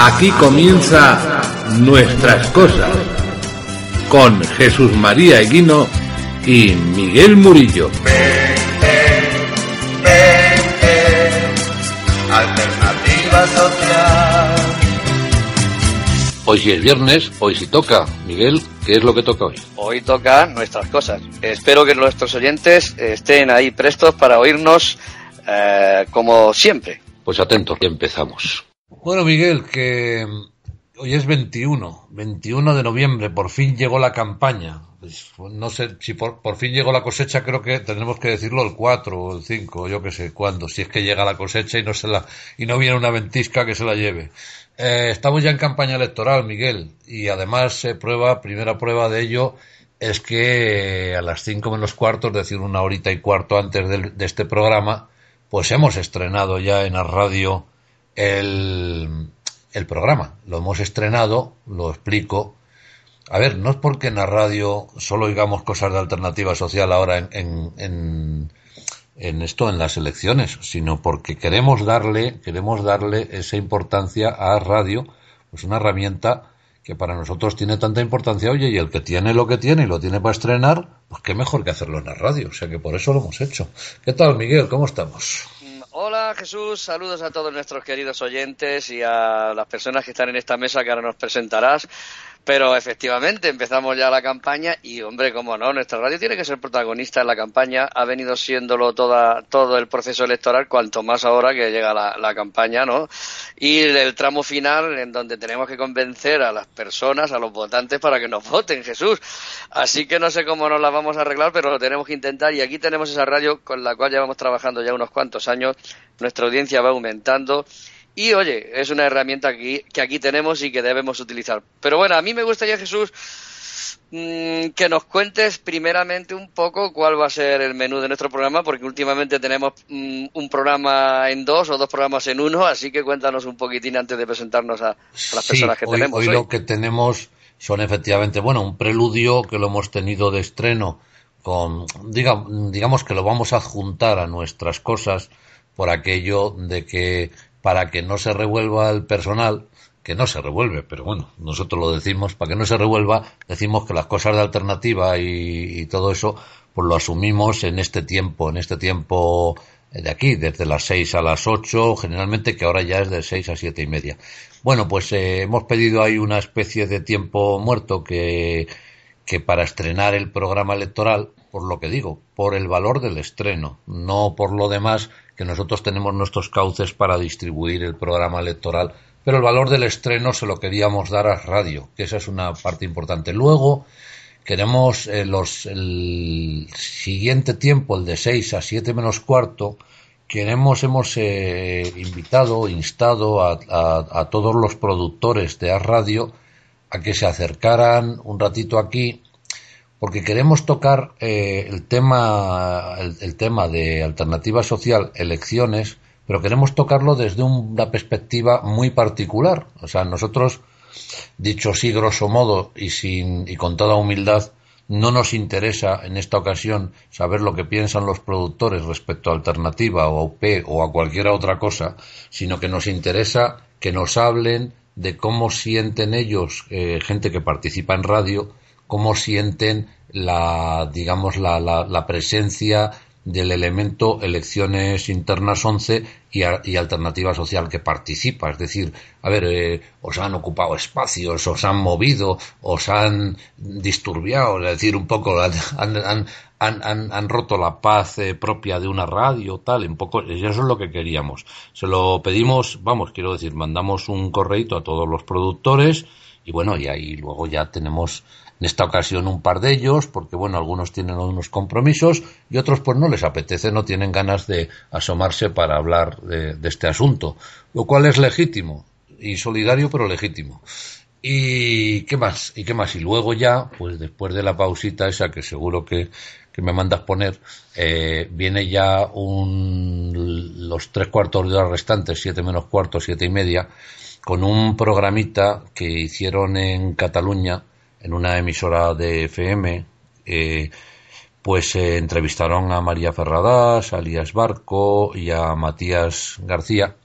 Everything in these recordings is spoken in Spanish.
Aquí comienza Nuestras Cosas con Jesús María Eguino y Miguel Murillo. Alternativa social. Hoy sí es viernes, hoy sí toca. Miguel, ¿qué es lo que toca hoy? Hoy toca Nuestras Cosas. Espero que nuestros oyentes estén ahí prestos para oírnos eh, como siempre. Pues atentos, que empezamos. Bueno, Miguel, que hoy es 21, 21 de noviembre, por fin llegó la campaña. Pues, no sé si por, fin llegó la cosecha, creo que tendremos que decirlo el 4 o el 5, yo que sé cuándo, si es que llega la cosecha y no se la y no viene una ventisca que se la lleve. Eh, estamos ya en campaña electoral, Miguel, y además eh, prueba, primera prueba de ello es que a las 5 menos cuarto, es decir, una horita y cuarto antes de este programa, pues hemos estrenado ya en la radio el, el programa. Lo hemos estrenado, lo explico. A ver, no es porque en la radio solo oigamos cosas de alternativa social ahora en, en, en, en, esto, en las elecciones, sino porque queremos darle, queremos darle esa importancia a radio, pues una herramienta que para nosotros tiene tanta importancia, oye, y el que tiene lo que tiene y lo tiene para estrenar, pues qué mejor que hacerlo en la radio, o sea que por eso lo hemos hecho. ¿Qué tal, Miguel? ¿Cómo estamos? Hola Jesús, saludos a todos nuestros queridos oyentes y a las personas que están en esta mesa que ahora nos presentarás. Pero efectivamente empezamos ya la campaña y, hombre, cómo no, nuestra radio tiene que ser protagonista en la campaña. Ha venido siéndolo toda, todo el proceso electoral, cuanto más ahora que llega la, la campaña, ¿no? Y el tramo final en donde tenemos que convencer a las personas, a los votantes, para que nos voten, Jesús. Así que no sé cómo nos la vamos a arreglar, pero lo tenemos que intentar. Y aquí tenemos esa radio con la cual llevamos trabajando ya unos cuantos años. Nuestra audiencia va aumentando. Y oye, es una herramienta que, que, aquí tenemos y que debemos utilizar. Pero bueno, a mí me gustaría, Jesús, mmm, que nos cuentes primeramente un poco cuál va a ser el menú de nuestro programa, porque últimamente tenemos mmm, un programa en dos o dos programas en uno, así que cuéntanos un poquitín antes de presentarnos a, a las sí, personas que hoy, tenemos. Hoy, hoy lo que tenemos son efectivamente, bueno, un preludio que lo hemos tenido de estreno con, digamos, digamos que lo vamos a juntar a nuestras cosas por aquello de que para que no se revuelva el personal, que no se revuelve, pero bueno, nosotros lo decimos, para que no se revuelva, decimos que las cosas de alternativa y, todo eso, pues lo asumimos en este tiempo, en este tiempo de aquí, desde las seis a las ocho, generalmente que ahora ya es de seis a siete y media. Bueno, pues eh, hemos pedido ahí una especie de tiempo muerto que, que para estrenar el programa electoral, por lo que digo, por el valor del estreno, no por lo demás que nosotros tenemos nuestros cauces para distribuir el programa electoral, pero el valor del estreno se lo queríamos dar a radio, que esa es una parte importante. Luego queremos eh, los, el siguiente tiempo, el de 6 a 7 menos cuarto, queremos, hemos eh, invitado, instado a, a, todos los productores de A Radio a que se acercaran un ratito aquí porque queremos tocar eh, el tema el, tema de alternativa social elecciones pero queremos tocarlo desde una perspectiva muy particular. O sea nosotros dicho así grosso modo y sin y con toda humildad no nos interesa en esta ocasión saber lo que piensan los productores respecto a alternativa o a UP o a cualquier otra cosa sino que nos interesa que nos hablen de cómo sienten ellos eh, gente que participa en radio cómo sienten la, digamos, la, la, la presencia del elemento elecciones internas 11 y, alternativa social que participa. Es decir, a ver, eh, os han ocupado espacios, os han movido, os han disturbiado, es decir, un poco han, han, han, han roto la paz eh, propia de una radio, tal, un poco, eso es lo que queríamos. Se lo pedimos, vamos, quiero decir, mandamos un correito a todos los productores y bueno, y ahí luego ya tenemos en esta ocasión un par de ellos, porque bueno, algunos tienen unos compromisos y otros pues no les apetece, no tienen ganas de asomarse para hablar de, este asunto, lo cual es legítimo y solidario pero legítimo. ¿Y qué más? ¿Y qué más? Y luego ya, pues después de la pausita esa que seguro que, que me mandas poner, eh, viene ya un, los tres cuartos de hora restantes, siete menos cuarto, siete y media, con un programita que hicieron en Cataluña, en una emisora de FM, eh, pues eh, entrevistaron a María Ferradas, a Elías Barco y a Matías García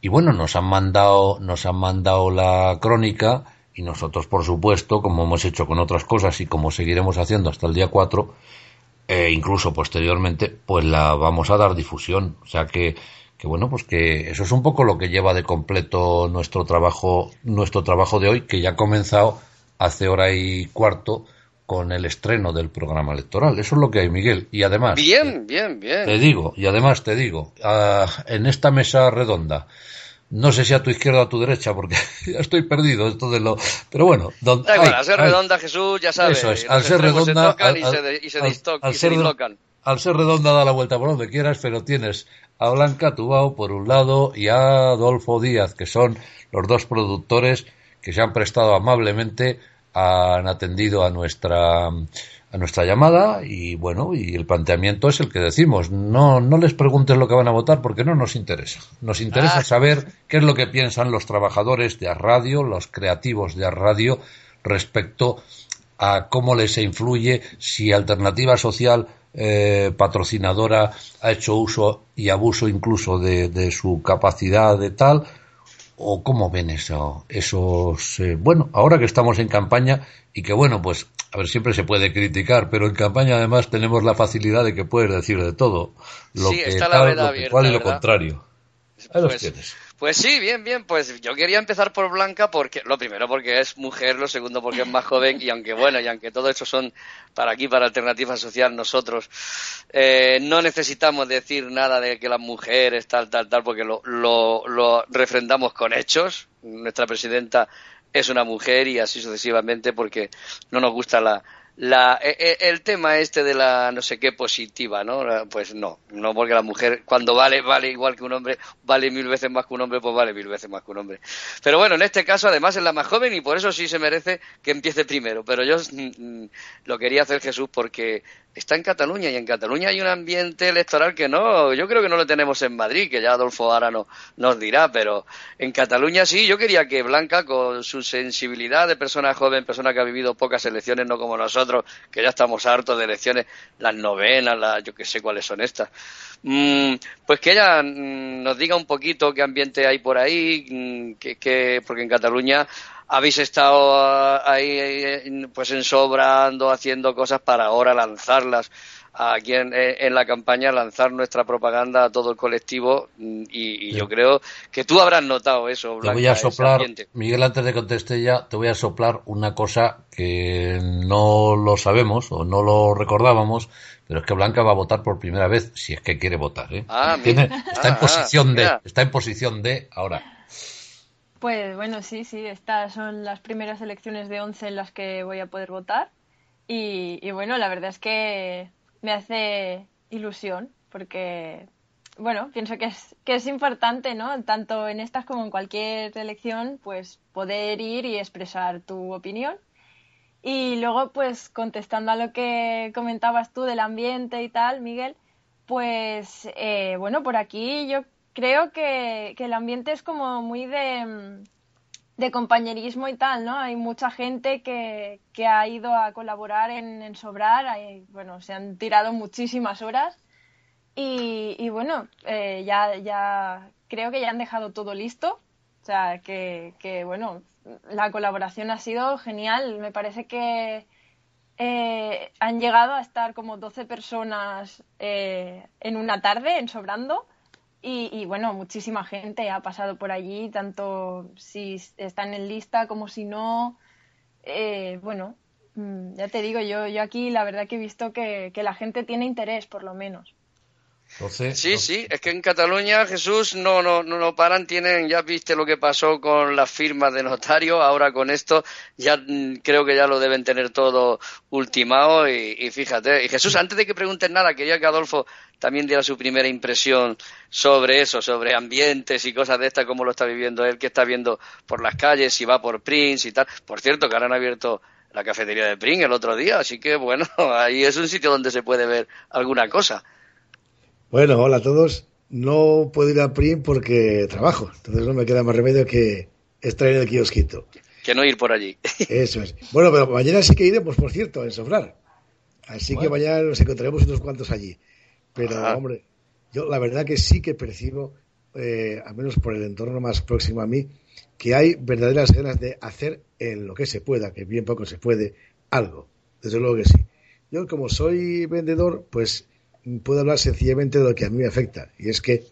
Y bueno, nos han mandado, nos han mandado la crónica y nosotros, por supuesto, como hemos hecho con otras cosas y como seguiremos haciendo hasta el día 4, e incluso posteriormente, pues la vamos a dar difusión. O sea que, que bueno, pues que eso es un poco lo que lleva de completo nuestro trabajo, nuestro trabajo de hoy, que ya ha comenzado hace hora y cuarto con el estreno del programa electoral. Eso es lo que hay, Miguel. Y además. Bien, bien, bien. Te digo, y además te digo, uh, en esta mesa redonda, no sé si a tu izquierda o a tu derecha, porque ya estoy perdido esto de lo. Pero bueno, donde, igual, al ser redonda, Jesús, ya sabes. Eso es, al ser redonda. Y se dislocan. Al ser redonda, da la vuelta por donde quieras, pero tienes a Blanca Tubao por un lado y a Adolfo Díaz, que son los dos productores que se han prestado amablemente han atendido a nuestra a nuestra llamada y bueno y el planteamiento es el que decimos no no les preguntes lo que van a votar porque no nos interesa nos interesa Ah. saber qué es lo que piensan los trabajadores de radio los creativos de radio respecto a cómo les influye si alternativa social eh, patrocinadora ha hecho uso y abuso incluso de, de su capacidad de tal o cómo ven eso, esos eh, bueno ahora que estamos en campaña y que bueno pues a ver siempre se puede criticar pero en campaña además tenemos la facilidad de que puedes decir de todo. Lo Sí, que está la tal, lo que cual y lo contrario Pues-. Pues sí, bien, bien. Pues yo quería empezar por Blanca porque, lo primero porque es mujer, lo segundo porque es más joven y aunque bueno, y aunque todo eso son para aquí, para Alternativa Social, nosotros eh, no necesitamos decir nada de que las mujeres tal, tal, tal, porque lo, lo, lo refrendamos con hechos. Nuestra presidenta es una mujer y así sucesivamente porque no nos gusta la, la, e- e- el tema este de la no sé qué positiva, ¿no? Pues no, no porque la mujer cuando vale, vale igual que un hombre, vale mil veces más que un hombre, pues vale mil veces más que un hombre. Pero bueno, en este caso además es la más joven y por eso sí se merece que empiece primero. Pero yo mm, mm, lo quería hacer Jesús porque está en Cataluña y en Cataluña hay un ambiente electoral que no, yo creo que no lo tenemos en Madrid, que ya Adolfo ahora no, nos dirá, pero en Cataluña sí, yo quería que Blanca, con su sensibilidad de persona joven, persona que ha vivido pocas elecciones, no como nosotros, que ya estamos hartos de elecciones, las novenas, las, yo que sé cuáles son estas, Mm, pues que ella mm, nos diga un poquito qué ambiente hay por ahí, mm, que, que- porque en Cataluña habéis estado ah, ahí eh, pues ensobrando, haciendo cosas para ahora lanzarlas aquí en, eh, en la campaña, lanzar nuestra propaganda a todo el colectivo mm, y, y yo creo que tú habrás notado eso, Te Blanca, voy a soplar. Miguel, antes de que conteste ya, te voy a soplar una cosa que no lo sabemos o no lo recordábamos, pero es que Blanca va a votar por primera vez, si es que quiere votar. ¿eh? Ah, Tiene- está en Ah, posición ah, de, está en posición de ahora. Pues bueno, sí, sí, estas son las primeras elecciones de 11 en las que voy a poder votar. Y, bueno, la verdad es que me hace ilusión porque, bueno, pienso que es, que es importante, ¿no? Tanto en estas como en cualquier elección, pues poder ir y expresar tu opinión. Y luego, pues contestando a lo que comentabas tú del ambiente y tal, Miguel, pues eh, bueno, por aquí yo creo que, el ambiente es como muy de, mm, de compañerismo y tal, ¿no? Hay mucha gente que, ha ido a colaborar en, Sobrar, hay- bueno, se han tirado muchísimas horas y, bueno, eh, ya, ya creo que ya han dejado todo listo, o sea, que, que bueno, la colaboración ha sido genial, me parece que eh, han llegado a estar como 12 personas eh, en una tarde en Sobrando y, y, bueno, muchísima gente ha pasado por allí, tanto si están en lista como si no. Eh, bueno, mm, ya te digo, yo, yo aquí la verdad que he visto que, que la gente tiene interés, por lo menos. Entonces, Sí, sí, es que en Cataluña, Jesús, no, no, no, no paran, tienen, ya viste lo que pasó con las firmas de notario, ahora con esto, ya mm, creo que ya lo deben tener todo ultimado y, y fíjate. Y Jesús, antes de que preguntes nada, quería que Adolfo también diera su primera impresión sobre eso, sobre ambientes y cosas de estas, cómo lo está viviendo él, qué está viendo por las calles, si va por Prince y tal. Por cierto, que ahora han abierto la cafetería de Prince el otro día, así que bueno, ahí es un sitio donde se puede ver alguna cosa. Bueno, hola a todos. No puedo ir a PRIM porque trabajo, entonces no me queda más remedio que estar en el kiosquito. Que no ir por allí. Eso es. Bueno, pero mañana sí que iremos, por cierto, en Sofrar. Así Bueno. que mañana nos encontraremos unos cuantos allí. Pero, Ajá. hombre, yo la verdad que sí que percibo eh, al menos por el entorno más próximo a mí, que hay verdaderas ganas de hacer en lo que se pueda, que bien poco se puede, algo. Desde luego que sí. Yo, como soy vendedor, pues puedo hablar sencillamente de lo que a mí me afecta. Y es que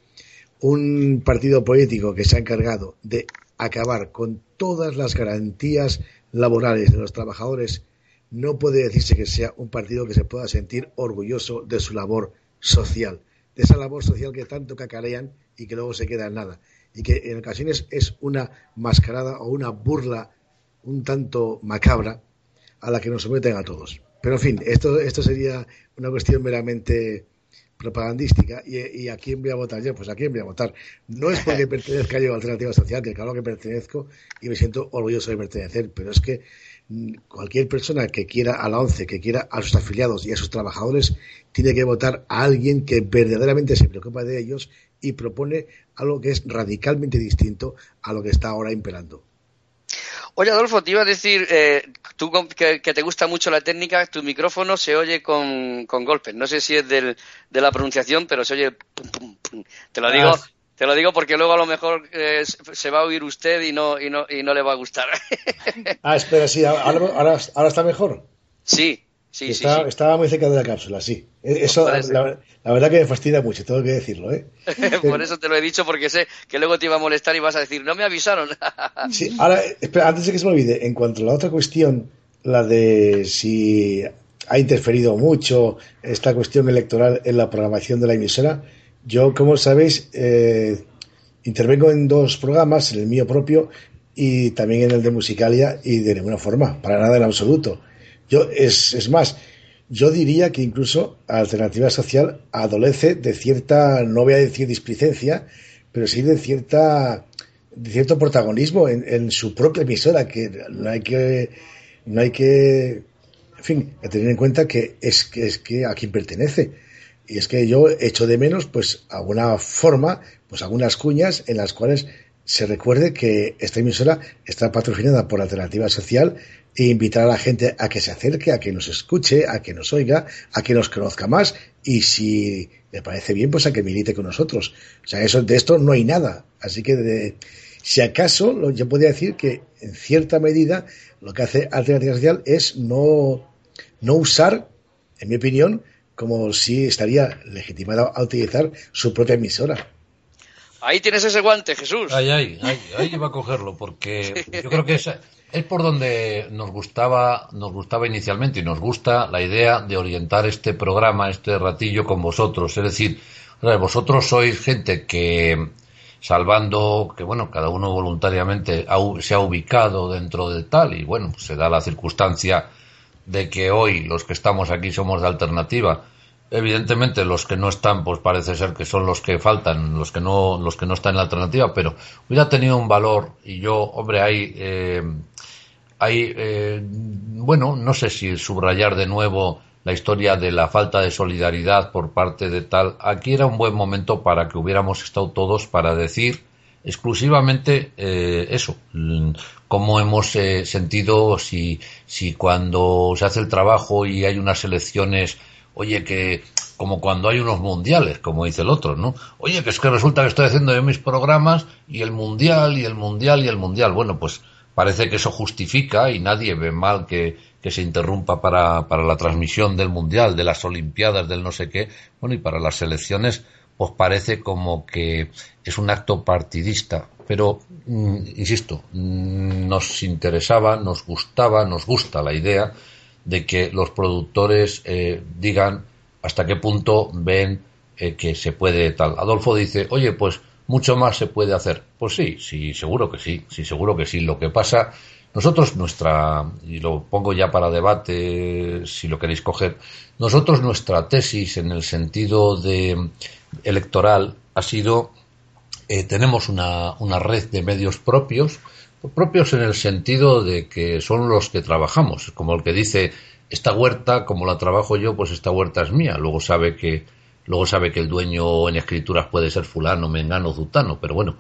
un partido político que se ha encargado de acabar con todas las garantías laborales de los trabajadores no puede decirse que sea un partido que se pueda sentir orgulloso de su labor social, de esa labor social que tanto cacarean y que luego se queda en nada, y que en ocasiones es una mascarada o una burla un tanto macabra a la que nos someten a todos. Pero en fin, esto, esto sería una cuestión meramente propagandística y, a quién voy a votar yo, pues a quién voy a votar. No es porque pertenezca yo a Alternativa Social, que claro que pertenezco y me siento orgulloso de pertenecer, pero es que cualquier persona que quiera a la ONCE, que quiera a sus afiliados y a sus trabajadores, tiene que votar a alguien que verdaderamente se preocupa de ellos y propone algo que es radicalmente distinto a lo que está ahora imperando. Oye, Adolfo, te iba a decir, eh, tú que, te gusta mucho la técnica, tu micrófono se oye con, golpes. No sé si es del, de la pronunciación, pero se oye pum, pum, pum. Te lo digo, ah. Te lo digo porque luego a lo mejor eh, se va a oír usted y no, y no, y no le va a gustar. ah, espera, sí, ahora, ahora está mejor. Sí, Sí, Estaba muy cerca de la cápsula, sí. E, eso, la, verdad que me fastidia mucho, tengo que decirlo, ¿eh? Por eso te lo he dicho, porque sé que luego te iba a molestar y vas a decir, no me avisaron. sí, ahora, espera, antes de que se me olvide, en cuanto a la otra cuestión, la de si ha interferido mucho esta cuestión electoral en la programación de la emisora, yo, como sabéis, eh, intervengo en dos programas, en el mío propio y también en el de Musicalia, y de ninguna forma, para nada en absoluto yo, es, es más, yo diría que incluso Alternativa Social adolece de cierta, no voy a decir displicencia, pero sí de cierta de cierto protagonismo en, su propia emisora, que no hay que no hay que en fin, tener en cuenta que es que es que a quien pertenece. Y es que yo echo de menos, pues, alguna forma, pues algunas cuñas en las cuales se recuerde que esta emisora está patrocinada por Alternativa Social e invitar a la gente a que se acerque, a que nos escuche, a que nos oiga, a que nos conozca más y si le parece bien, pues a que milite con nosotros. O sea, eso, de esto no hay nada. Así que, de, si acaso, yo podría decir que en cierta medida lo que hace Alternativa Social es no, no usar, en mi opinión, como si estaría legitimada a utilizar su propia emisora. Ahí tienes ese guante, Jesús. Ahí, ahí, ahí, ahí va a cogerlo, porque yo creo que es, es por donde nos gustaba, nos gustaba inicialmente y nos gusta la idea de orientar este programa, este ratillo con vosotros. Es decir, vosotros sois gente que, salvando que, bueno, cada uno voluntariamente se ha ubicado dentro de tal y, bueno, pues se da la circunstancia de que hoy los que estamos aquí somos de alternativa. Evidentemente los que no están pues parece ser que son los que faltan los que no los que no están en la alternativa pero hubiera tenido un valor y yo hombre hay eh, hay eh, bueno no sé si subrayar de nuevo la historia de la falta de solidaridad por parte de tal. Aquí era un buen momento para que hubiéramos estado todos para decir exclusivamente eh, eso cómo hemos sentido si si cuando se hace el trabajo y hay unas elecciones oye, que como cuando hay unos mundiales, como dice el otro, ¿no? Oye, que es que resulta que estoy haciendo yo mis programas y el mundial y el mundial y el mundial. Bueno, pues parece que eso justifica y nadie ve mal que, que se interrumpa para, para la transmisión del mundial, de las olimpiadas, del no sé qué. Bueno, y para las elecciones, pues parece como que es un acto partidista. Pero, mm, insisto, mm, nos interesaba, nos gustaba, nos gusta la idea de que los productores eh, digan hasta qué punto ven eh, que se puede tal. Adolfo dice, oye, pues mucho más se puede hacer. Pues sí, sí, seguro que sí, sí, seguro que sí. Lo que pasa, nosotros nuestra, y lo pongo ya para debate si lo queréis coger, nosotros nuestra tesis en el sentido de electoral ha sido, eh, tenemos una, una red de medios propios, propios en el sentido de que son los que trabajamos, como el que dice esta huerta, como la trabajo yo, pues esta huerta es mía. Luego sabe que luego sabe que el dueño en escrituras puede ser fulano, mengano, zutano, pero bueno,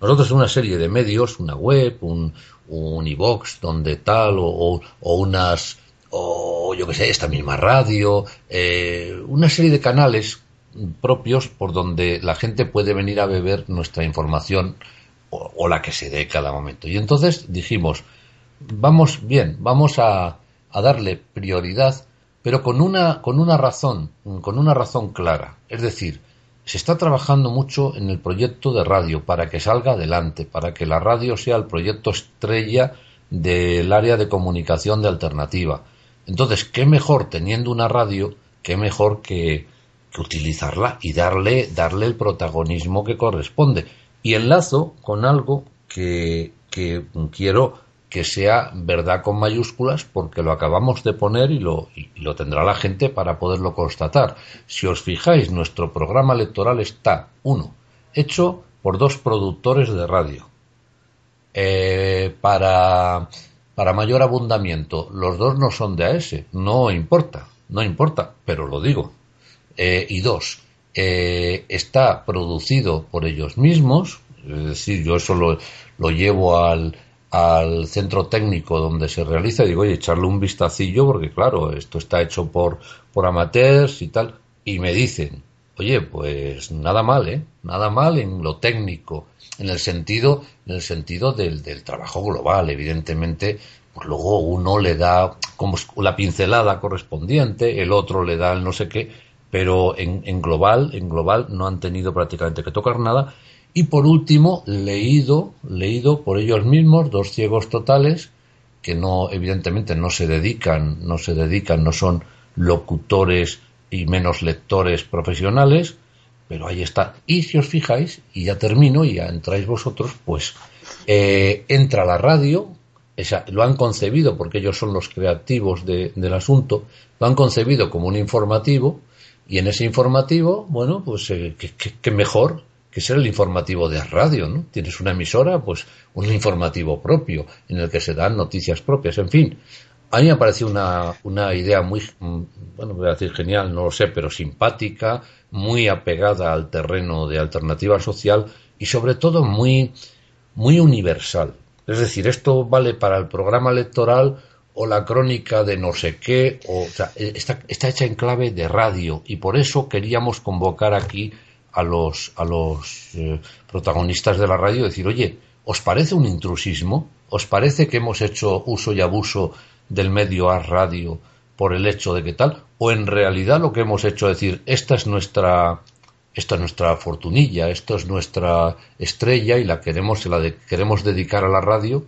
nosotros una serie de medios, una web, un un iBox donde tal o, o, unas o yo que sé esta misma radio, eh, una serie de canales propios por donde la gente puede venir a beber nuestra información o, la que se dé cada momento. Y entonces dijimos, vamos bien, vamos a, a darle prioridad, pero con una, con una razón, con una razón clara. Es decir, se está trabajando mucho en el proyecto de radio para que salga adelante, para que la radio sea el proyecto estrella del área de comunicación de alternativa. Entonces, ¿qué mejor teniendo una radio? ¿Qué mejor que, que utilizarla y darle, darle el protagonismo que corresponde? Y enlazo con algo que, que quiero que sea verdad con mayúsculas porque lo acabamos de poner y lo, y lo tendrá la gente para poderlo constatar. Si os fijáis, nuestro programa electoral está, uno, hecho por dos productores de radio. Eh, para, para mayor abundamiento, los dos no son de AS, no importa, no importa, pero lo digo. Eh, y dos, eh, está producido por ellos mismos, es decir, yo eso lo, lo llevo al, al centro técnico donde se realiza y digo, oye, echarle un vistacillo porque claro, esto está hecho por, por amateurs y tal. Y me dicen, oye, pues nada mal, ¿eh? Nada mal en lo técnico, en el sentido, en el sentido del, del trabajo global, evidentemente. Pues luego uno le da como la pincelada correspondiente, el otro le da el no sé qué, pero en, global, en global no han tenido prácticamente que tocar nada y por último, leído, leído por ellos mismos, dos ciegos totales, que no, evidentemente no se dedican, no se dedican, no son locutores y menos lectores profesionales, pero ahí está. Y si os fijáis, y ya termino, y ya entráis vosotros, pues eh, entra la radio, esa, lo han concebido, porque ellos son los creativos de, del asunto, lo han concebido como un informativo, y en ese informativo, bueno, pues eh, qué mejor que ser el informativo de radio, ¿no? Tienes una emisora, pues un informativo propio en el que se dan noticias propias, en fin. A mí me parece una, una idea muy, mm, bueno, voy a decir genial, no lo sé, pero simpática, muy apegada al terreno de alternativa social y sobre todo muy, muy universal. Es decir, esto vale para el programa electoral o la crónica de no sé qué, o, sea, está, está hecha en clave de radio y por eso queríamos convocar aquí a los, a los eh, protagonistas de la radio decir, oye, ¿os parece un intrusismo? ¿Os parece que hemos hecho uso y abuso del medio a radio por el hecho de que tal? ¿O en realidad lo que hemos hecho es decir, esta es nuestra, esta es nuestra fortunilla, esto es nuestra estrella y la queremos, la queremos dedicar a la radio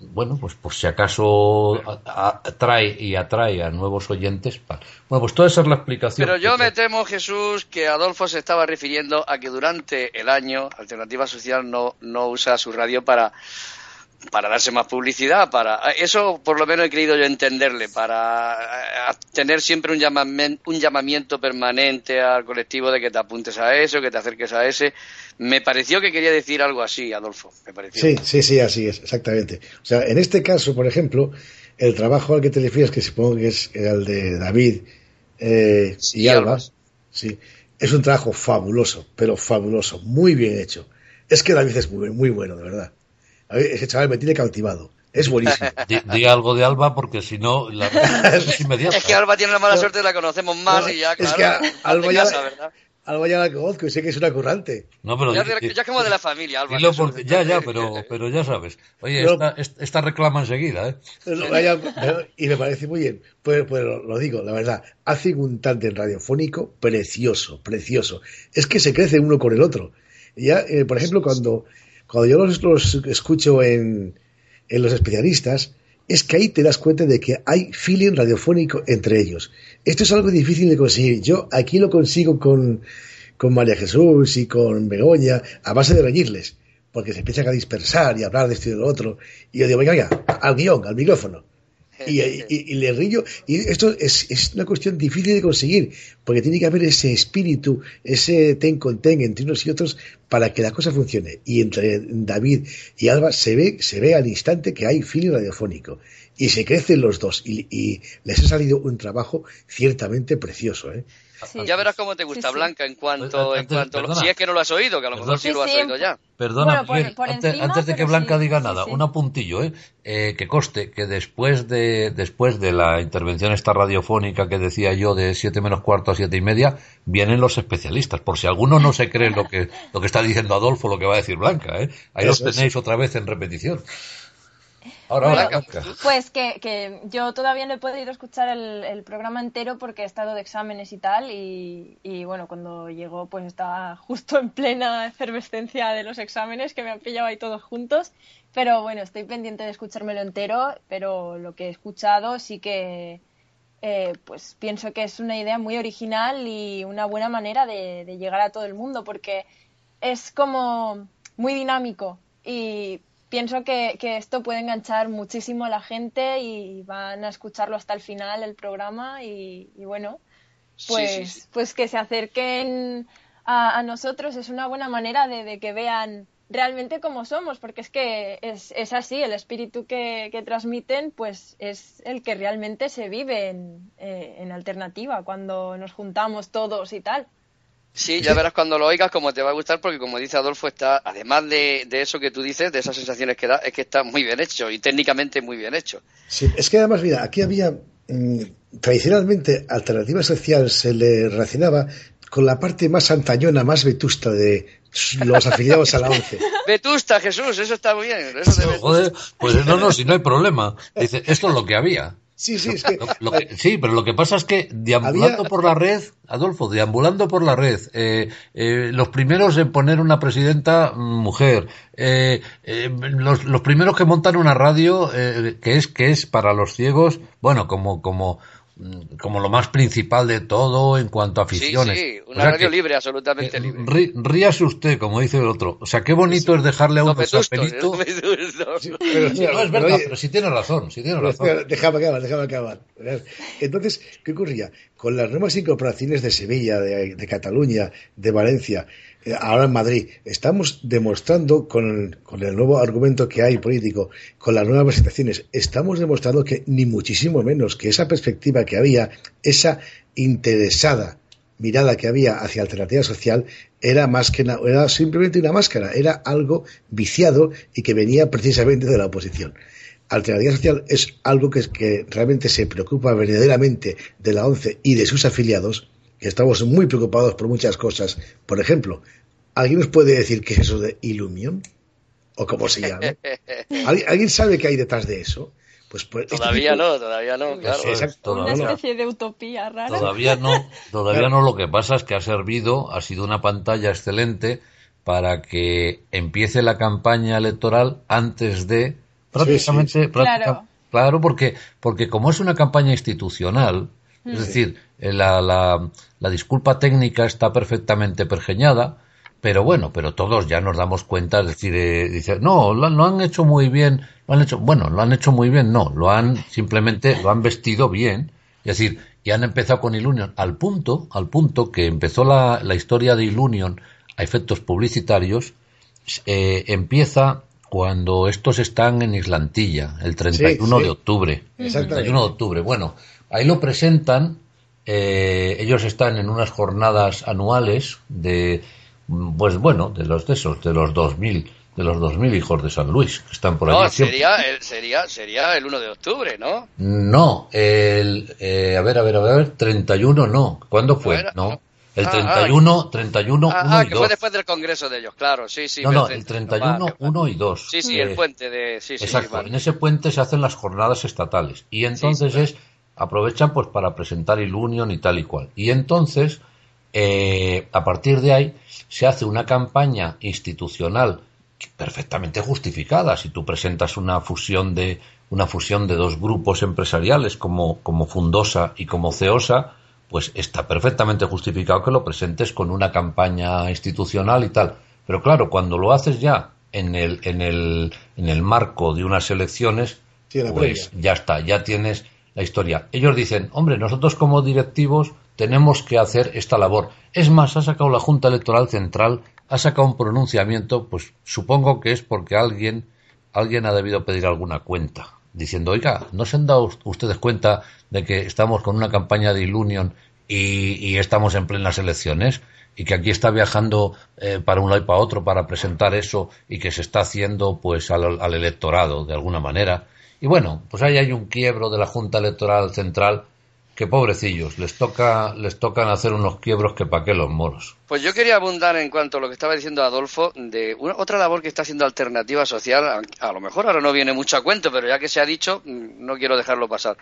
bueno, pues por si acaso atrae y atrae a nuevos oyentes. Bueno, pues toda esa es la explicación. Pero yo me temo, Jesús, que Adolfo se estaba refiriendo a que durante el año Alternativa Social no, no usa su radio para para darse más publicidad, para eso por lo menos he querido yo entenderle, para eh, tener siempre un llamamiento, un llamamiento permanente al colectivo de que te apuntes a eso, que te acerques a ese. Me pareció que quería decir algo así, Adolfo. Me pareció. Sí, sí, sí, así es, exactamente. O sea, en este caso, por ejemplo, el trabajo al que te refieres, que supongo que es el de David eh, y Alba, sí, es un trabajo fabuloso, pero fabuloso, muy bien hecho. Es que David es muy, muy bueno, de verdad ese chaval me tiene cautivado. Es buenísimo. Di, algo de Alba porque si no la es inmediata. Es que Alba tiene la mala suerte, la conocemos más y ya, claro. Es que Alba ya, Alba ya la conozco y sé que es una currante. No, pero ya, es como de la familia, Alba. ya, ya, pero, pero ya sabes. Oye, esta, reclama enseguida, ¿eh? y me parece muy bien. Pues, pues lo, digo, la verdad. Hace un en radiofónico precioso, precioso. Es que se crece uno con el otro. Ya, eh, por ejemplo, cuando cuando yo los, escucho en, en, los especialistas, es que ahí te das cuenta de que hay feeling radiofónico entre ellos. Esto es algo difícil de conseguir. Yo aquí lo consigo con, con María Jesús y con Begoña a base de reñirles, porque se empiezan a dispersar y a hablar de esto y de lo otro. Y yo digo, venga, venga, al guion, al micrófono y, y, le rillo. Y esto es, es, una cuestión difícil de conseguir, porque tiene que haber ese espíritu, ese ten con ten entre unos y otros para que la cosa funcione. Y entre David y Alba se ve, se ve al instante que hay feeling radiofónico. Y se crecen los dos. Y, les ha salido un trabajo ciertamente precioso. ¿eh? Ya verás cómo te gusta, Sí, sí. Blanca, en cuanto, en Antes- cuanto perdona. si es que no lo has oído, que a lo mejor sí lo has oído ya. Perdona, Bueno, por- Miguel, por antes, encima, antes de que Blanca sí, diga nada, sí. un apuntillo, ¿eh? Eh, que coste que después de, después de la intervención esta radiofónica que decía yo de siete menos cuarto a siete y media, vienen los especialistas, por si alguno no se cree lo que, lo que está diciendo Adolfo, lo que va a decir Blanca, ¿eh? Ahí Eso los es. tenéis otra vez en repetición. Ahora, Bueno, ahora. Pues que, que yo todavía no he podido escuchar el, el programa entero porque he estado de exámenes y tal y, y, bueno, cuando llegó pues estaba justo en plena efervescencia de los exámenes que me han pillado ahí todos juntos, pero bueno, estoy pendiente de escuchármelo entero, pero lo que he escuchado sí que eh, pues pienso que es una idea muy original y una buena manera de, de llegar a todo el mundo porque es como muy dinámico y pienso que, que esto puede enganchar muchísimo a la gente y van a escucharlo hasta el final el programa y, y bueno, Sí, pues, sí, sí. pues que se acerquen a, a nosotros es una buena manera de, de que vean realmente cómo somos, porque es que es, es así, el espíritu que, que transmiten pues es el que realmente se vive en, eh, en alternativa, cuando nos juntamos todos y tal. Sí, ya verás cuando lo oigas cómo te va a gustar, porque como dice Adolfo, está, además de, de eso que tú dices, de esas sensaciones que da, es que está muy bien hecho y técnicamente muy bien hecho. Sí, es que además, mira, aquí había mm, tradicionalmente alternativa social se le relacionaba con la parte más antañona, más vetusta de los afiliados a la ONCE. Vetusta, Jesús, eso está muy bien. Eso de Vetusta. Joder, pues no, no, si no hay problema. Dice, esto es lo que había. Sí, sí, es que Lo- lo que- sí, pero lo que pasa es que deambulando Había- por la red, Adolfo, deambulando por la red, eh, eh, los primeros en poner una presidenta mm, mujer, eh, eh, los, los primeros que montan una radio eh, que es que es para los ciegos, bueno, como como como lo más principal de todo en cuanto a Sí, aficiones. sí, O una sea radio que, libre, absolutamente eh, libre. rí- ríase usted, como dice el otro. O sea, qué bonito es dejarle a uno ese vetustos. Sí, pero, Sí, no, es verdad, oye, pero sí tiene razón, sí tiene razón. Déjame acabar, déjame acabar. Entonces, ¿qué ocurría? Con las nuevas incorporaciones de Sevilla, de, de Cataluña, de Valencia, ahora en Madrid, estamos demostrando con, el nuevo argumento que hay político, con las nuevas presentaciones, estamos demostrando que ni muchísimo menos que esa perspectiva que había, esa interesada mirada que había hacia alternativa social era más que na- era simplemente una máscara, era algo viciado y que venía precisamente de la oposición. Alternativa Social es algo que realmente se preocupa verdaderamente de la ONCE y de sus afiliados, que estamos muy preocupados por muchas cosas. Por ejemplo, ¿alguien nos puede decir qué es eso de Illumion? ¿O cómo se llama? ¿Alguien, alguien sabe qué hay detrás de eso? Pues, pues, este Todavía tipo- no, todavía no, claro. Eso es, Exacto. Una especie de utopía rara. Todavía no, todavía no. Lo que pasa es que ha servido, ha sido una pantalla excelente para que empiece la campaña electoral antes de prácticamente, sí, sí. práctica- Claro. claro, porque porque como es una campaña institucional, es decir, eh, la, la, la disculpa técnica está perfectamente pergeñada. Pero bueno, pero todos ya nos damos cuenta, es decir, eh, dice, no, lo, lo han hecho muy bien, lo han hecho, bueno, lo han hecho muy bien, no, lo han simplemente, lo han vestido bien, es decir, y han empezado con Ilunion al punto, al punto que empezó la, la historia de Ilunion a efectos publicitarios, eh, empieza cuando estos están en Islantilla, el 31 sí. de octubre. Exactamente. 31 de octubre. Bueno, ahí lo presentan, eh, ellos están en unas jornadas anuales de, pues bueno, de los de esos, de los 2000, de los 2000 hijos de San Luis, que están por No, allí. sería el, sería, sería el 1 de octubre, ¿no? No, el, eh, a ver, a ver, a ver, 31 no. ¿Cuándo fue? No. El Ah, 31, 31, Ah, 1 ah, y que 2. fue después del congreso de ellos, claro, sí, sí. no, no, el 31, Vale, vale. 1 y 2. Sí, sí, el Eh, puente de... Sí, sí, Exacto, vale. en ese puente se hacen las jornadas estatales y entonces sí. es aprovechan pues para presentar Ilunion y tal y cual. Y entonces eh, a partir de ahí se hace una campaña institucional perfectamente justificada. Si tú presentas una fusión de una fusión de dos grupos empresariales como, como Fundosa y como Ceosa, pues está perfectamente justificado que lo presentes con una campaña institucional y tal. Pero claro, cuando lo haces ya en el, en el, en el marco de unas elecciones, Sí, pues previa. ya está, ya tienes la historia. Ellos dicen, hombre, nosotros como directivos tenemos que hacer esta labor. Es más, ha sacado la Junta Electoral Central, ha sacado un pronunciamiento, pues supongo que es porque alguien, alguien ha debido pedir alguna cuenta, diciendo, oiga, ¿no se han dado ustedes cuenta de que estamos con una campaña de Ilunion y, estamos en plenas elecciones y que aquí está viajando eh, para un lado y para otro para presentar eso y que se está haciendo pues al, al, electorado de alguna manera. Y bueno, pues ahí hay un quiebro de la Junta Electoral Central que pobrecillos, les toca les tocan hacer unos quiebros que pa' qué los moros. Pues yo quería abundar en cuanto a lo que estaba diciendo Adolfo de una, otra labor que está haciendo Alternativa Social, a, lo mejor ahora no viene mucho a cuento, pero ya que se ha dicho, mm, no quiero dejarlo pasar.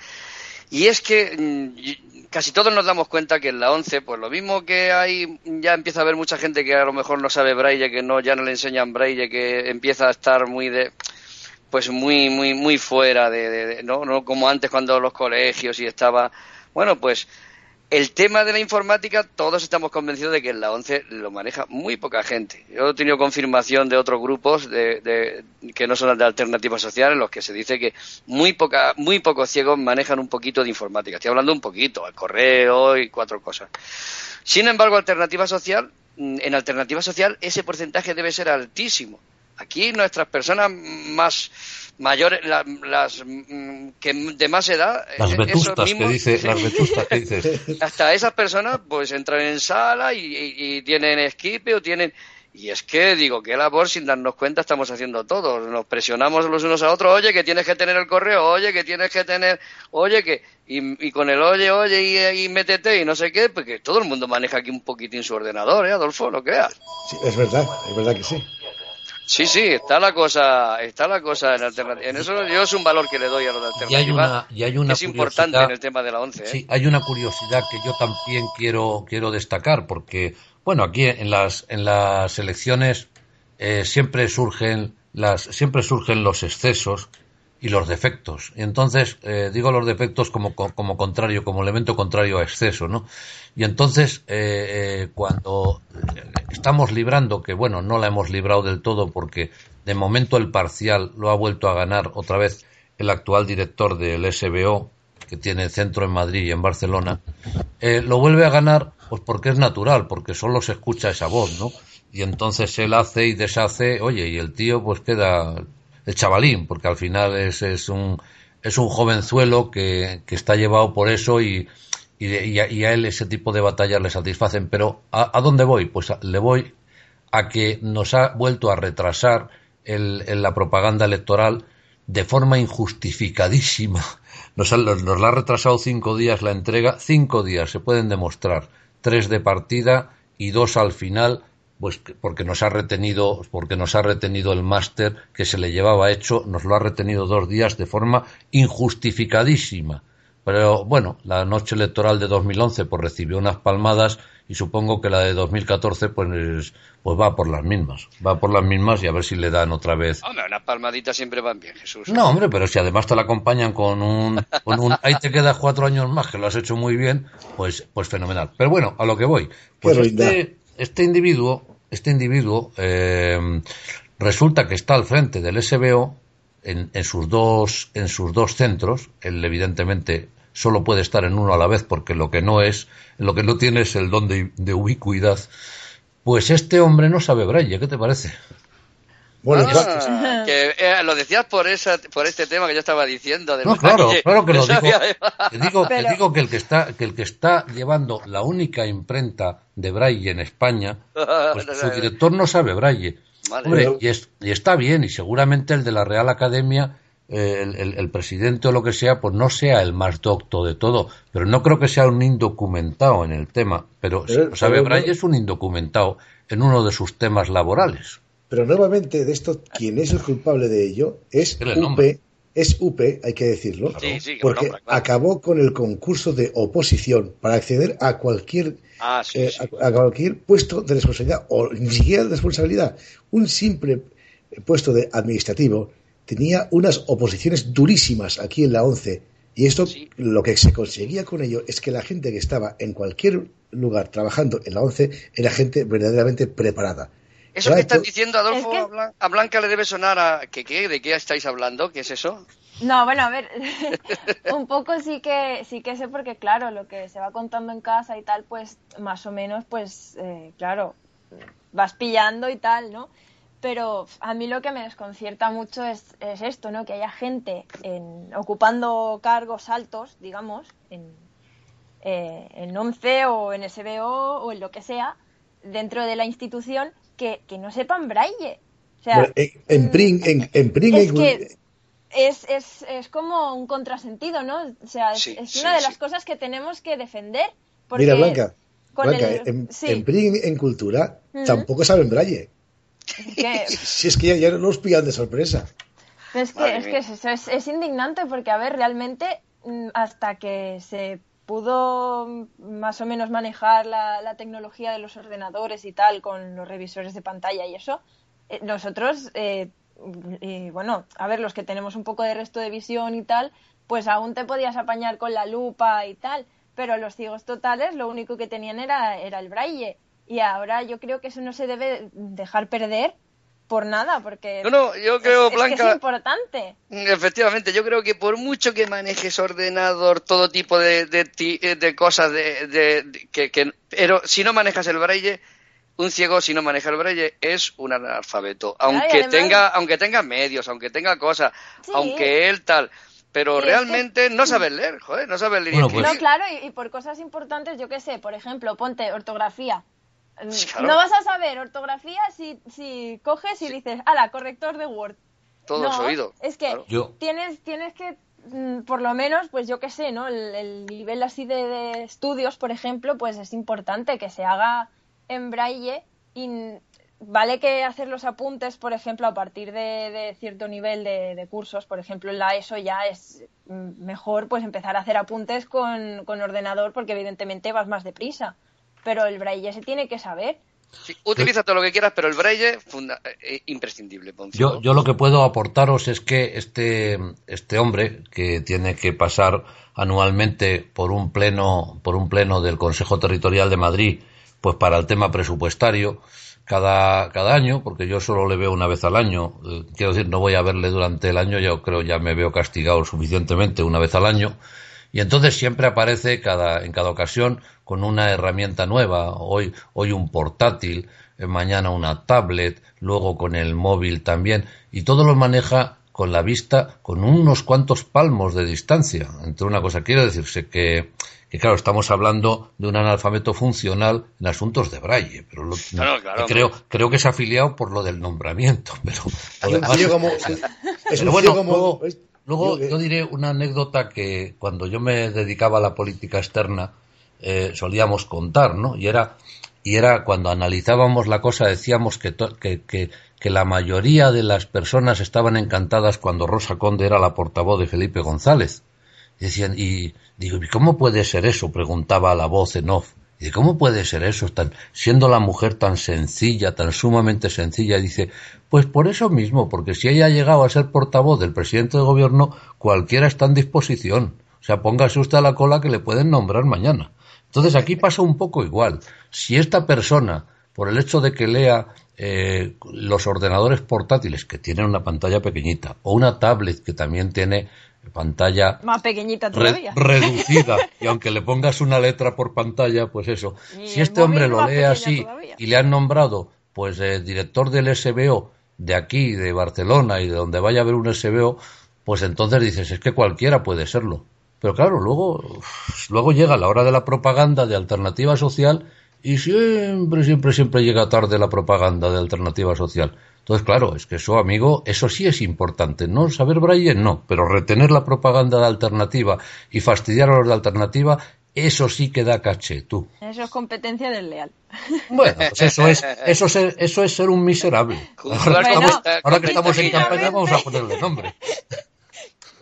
Y es que mm, casi todos nos damos cuenta que en la 11, pues lo mismo que hay, ya empieza a haber mucha gente que a lo mejor no sabe braille, que no ya no le enseñan braille, que empieza a estar muy de pues muy muy muy fuera de, no no como antes cuando los colegios y estaba bueno, pues el tema de la informática, todos estamos convencidos de que en la ONCE lo maneja muy poca gente. Yo he tenido confirmación de otros grupos de, que no son de alternativas sociales, en los que se dice que muy, poca, muy pocos ciegos manejan un poquito de informática. Estoy hablando un poquito, el correo y cuatro cosas. Sin embargo, alternativa social, mm, en alternativa social ese porcentaje debe ser altísimo. Aquí nuestras personas más mayores, las mm, que de más edad, las eh, vetustas que dice, las vetustas que dices. Hasta esas personas pues entran en sala y, y, tienen esquipe o tienen y es que digo, qué labor sin darnos cuenta estamos haciendo todos. Nos presionamos los unos a otros, oye, que tienes que tener el correo, oye, que tienes que tener, oye, que. Y, y con el oye, oye y, métete y no sé qué, porque todo el mundo maneja aquí un poquitín su ordenador, ¿eh, Adolfo? No creas. Sí, es verdad, es verdad que sí. Sí, sí, está la cosa, está la cosa en alternativa. En eso yo es un valor que le doy a lo de alternativa. Y hay una, y hay una es importante en el tema de la once. ¿eh? Sí, hay una curiosidad que yo también quiero quiero destacar porque bueno aquí en las en las elecciones eh, siempre surgen las siempre surgen los excesos y los defectos. Entonces, eh, digo los defectos como, como contrario, como elemento contrario a exceso, ¿no? Y entonces, eh, eh, cuando estamos librando, que bueno, no la hemos librado del todo porque de momento el parcial lo ha vuelto a ganar otra vez el actual director del SBO, que tiene centro en Madrid y en Barcelona, lo vuelve a ganar pues porque es natural, porque solo se escucha esa voz, ¿no? Y entonces él hace y deshace, oye, y el tío pues queda el chavalín, porque al final es, es un es un jovenzuelo que, que está llevado por eso y, y, a, él ese tipo de batallas le satisfacen. Pero ¿a, dónde voy? Pues le voy a que nos ha vuelto a retrasar el, la propaganda electoral de forma injustificadísima. Nos, nos la ha retrasado cinco días la entrega, cinco días se pueden demostrar, tres de partida y dos al final pues porque nos ha retenido, porque nos ha retenido el máster que se le llevaba hecho, nos lo ha retenido dos días de forma injustificadísima. Pero bueno, la noche electoral de 2011 pues recibió unas palmadas y supongo que la de 2014 pues, pues va por las mismas. Va por las mismas y a ver si le dan otra vez. Hombre, unas palmaditas siempre van bien, Jesús. No, hombre, pero si además te la acompañan con un, con un ahí te quedas cuatro años más que lo has hecho muy bien, pues, pues fenomenal. Pero bueno, a lo que voy. Pues este, este individuo, este individuo eh, resulta que está al frente del SBO en, en, sus dos, en sus dos centros. Él evidentemente solo puede estar en uno a la vez porque lo que no es, lo que no tiene es el don de, ubicuidad. Pues este hombre no sabe braille, ¿qué te parece? Bueno, ah, que, eh, lo decías por esa, por este tema que yo estaba diciendo. no, claro, claro que lo digo. Que digo, que el que está, que el que está llevando la única imprenta de braille en España, pues su director no sabe braille. Hombre, y, y, está bien, y seguramente el de la Real Academia, eh, el, el, presidente o lo que sea, pues no sea el más docto de todo, pero no creo que sea un indocumentado en el tema. Pero, pero sabe, Braille es un indocumentado en uno de sus temas laborales. Pero nuevamente, de esto, quien es el culpable de ello es UP, es UP, hay que decirlo, porque acabó con el concurso de oposición para acceder a cualquier ah, eh, a, cualquier puesto de responsabilidad o ni siquiera de responsabilidad, un simple puesto de administrativo tenía unas oposiciones durísimas aquí en la ONCE. Y esto lo que se conseguía con ello es que la gente que estaba en cualquier lugar trabajando en la ONCE era gente verdaderamente preparada eso que estás diciendo, Adolfo, a Blanca le debe sonar a... ¿Qué, qué, ¿De qué estáis hablando? ¿Qué es eso? No, bueno, a ver, un poco sí que sí que sé porque, claro, lo que se va contando en casa y tal, pues más o menos, pues, eh, claro, vas pillando y tal, ¿no? Pero a mí lo que me desconcierta mucho es, es esto, ¿no? Que haya gente en, ocupando cargos altos, digamos, en, eh, en ONCE o en SBO o en lo que sea, dentro de la institución, que, que no sepan braille. O sea, Bueno, en, en PRIN, en, en PRIN es que es, es, es como un contrasentido, ¿no? O sea, es, Sí, es sí, una de sí. las cosas que tenemos que defender. Porque Mira, Blanca, Blanca, el- en, sí, en PRIN, en cultura, tampoco saben braille. Si es que ya, ya no nos pillan de sorpresa. Pero es que, es, que eso, es, es indignante porque, a ver, realmente mm, hasta que se pudo mm, más o menos manejar la, la tecnología de los ordenadores y tal con los revisores de pantalla y eso, eh, nosotros, eh, bueno, a ver, los que tenemos un poco de resto de visión y tal, pues aún te podías apañar con la lupa y tal, pero los ciegos totales lo único que tenían era, era el braille. Y ahora yo creo que eso no se debe dejar perder por nada, porque No, no, yo creo, es, es que Blanca, es importante. Efectivamente, yo creo que por mucho que manejes ordenador, todo tipo de, de, ti- eh, de cosas, de, de- de- que, que- pero si no manejas el braille, un ciego si no maneja el braille es un analfabeto, aunque además- tenga, aunque tenga medios, aunque tenga cosas, Sí. aunque él tal, pero Sí, es realmente no sabes leer, joder, no sabes leer. Bueno, pues- No, claro, y, y por cosas importantes, yo qué sé, por ejemplo, ponte ortografía. Mm, Sí, claro. No vas a saber ortografía si, si coges y dices, ala, corrector de Word. Todo no, es oído. Es que claro. Yo- tienes, tienes que, mm, por lo menos, pues yo qué sé, ¿no? El, el nivel así de, de estudios, por ejemplo, pues es importante que se haga en braille y vale que hacer los apuntes, por ejemplo, a partir de, de cierto nivel de, de cursos, por ejemplo, en la ESO ya es mm, mejor pues empezar a hacer apuntes con, con ordenador porque evidentemente vas más deprisa. Pero el braille se tiene que saber. Sí, utiliza todo lo que quieras, pero el braille funda- eh, imprescindible. para un Yo, yo lo que puedo aportaros es que este, este hombre que tiene que pasar anualmente por un pleno, por un pleno del Consejo Territorial de Madrid, pues para el tema presupuestario, cada, cada año, porque yo solo le veo una vez al año, eh, quiero decir, no voy a verle durante el año, yo creo ya me veo castigado suficientemente una vez al año, y entonces siempre aparece cada, en cada ocasión con una herramienta nueva, hoy, hoy un portátil, eh, mañana una tablet, luego con el móvil también, y todo lo maneja con la vista con unos cuantos palmos de distancia entre una cosa. Quiere decirse que, que claro, estamos hablando de un analfabeto funcional en asuntos de braille, pero lo- Claro, claro, creo, creo que es afiliado por lo del nombramiento, pero como. Es bueno, como. luego, yo diré una anécdota que cuando yo me dedicaba a la política externa eh, solíamos contar, ¿no? Y era, y era cuando analizábamos la cosa decíamos que, que, la mayoría de las personas estaban encantadas cuando Rosa Conde era la portavoz de Felipe González. Y decían, y digo, ¿y cómo puede ser eso? preguntaba la voz en off. Y ¿cómo puede ser eso? Tan, siendo la mujer tan sencilla, tan sumamente sencilla, dice, pues por eso mismo, porque si ella ha llegado a ser portavoz del presidente de gobierno, cualquiera está en disposición. O sea, póngase usted a la cola que le pueden nombrar mañana. Entonces aquí pasa un poco igual. Si esta persona, por el hecho de que lea eh, los ordenadores portátiles que tienen una pantalla pequeñita, o una tablet que también tiene pantalla Más pequeñita re- todavía. reducida y aunque le pongas una letra por pantalla, pues eso. Y si este hombre lo lee así todavía. y le han nombrado pues eh, director del SBO de aquí, de Barcelona y de donde vaya a haber un SBO, pues entonces dices, es que cualquiera puede serlo. Pero claro, luego, luego llega la hora de la propaganda de alternativa social y siempre, siempre, siempre llega tarde la propaganda de alternativa social. Entonces, claro, es que eso, amigo, eso sí es importante. No saber braille, no, pero retener la propaganda de alternativa y fastidiar a los de alternativa, eso sí que da caché, tú. Eso es competencia desleal. Bueno, pues eso es, eso es, ser- eso es ser un miserable. Ahora que estamos, ahora que estamos en campaña vamos a ponerle nombre.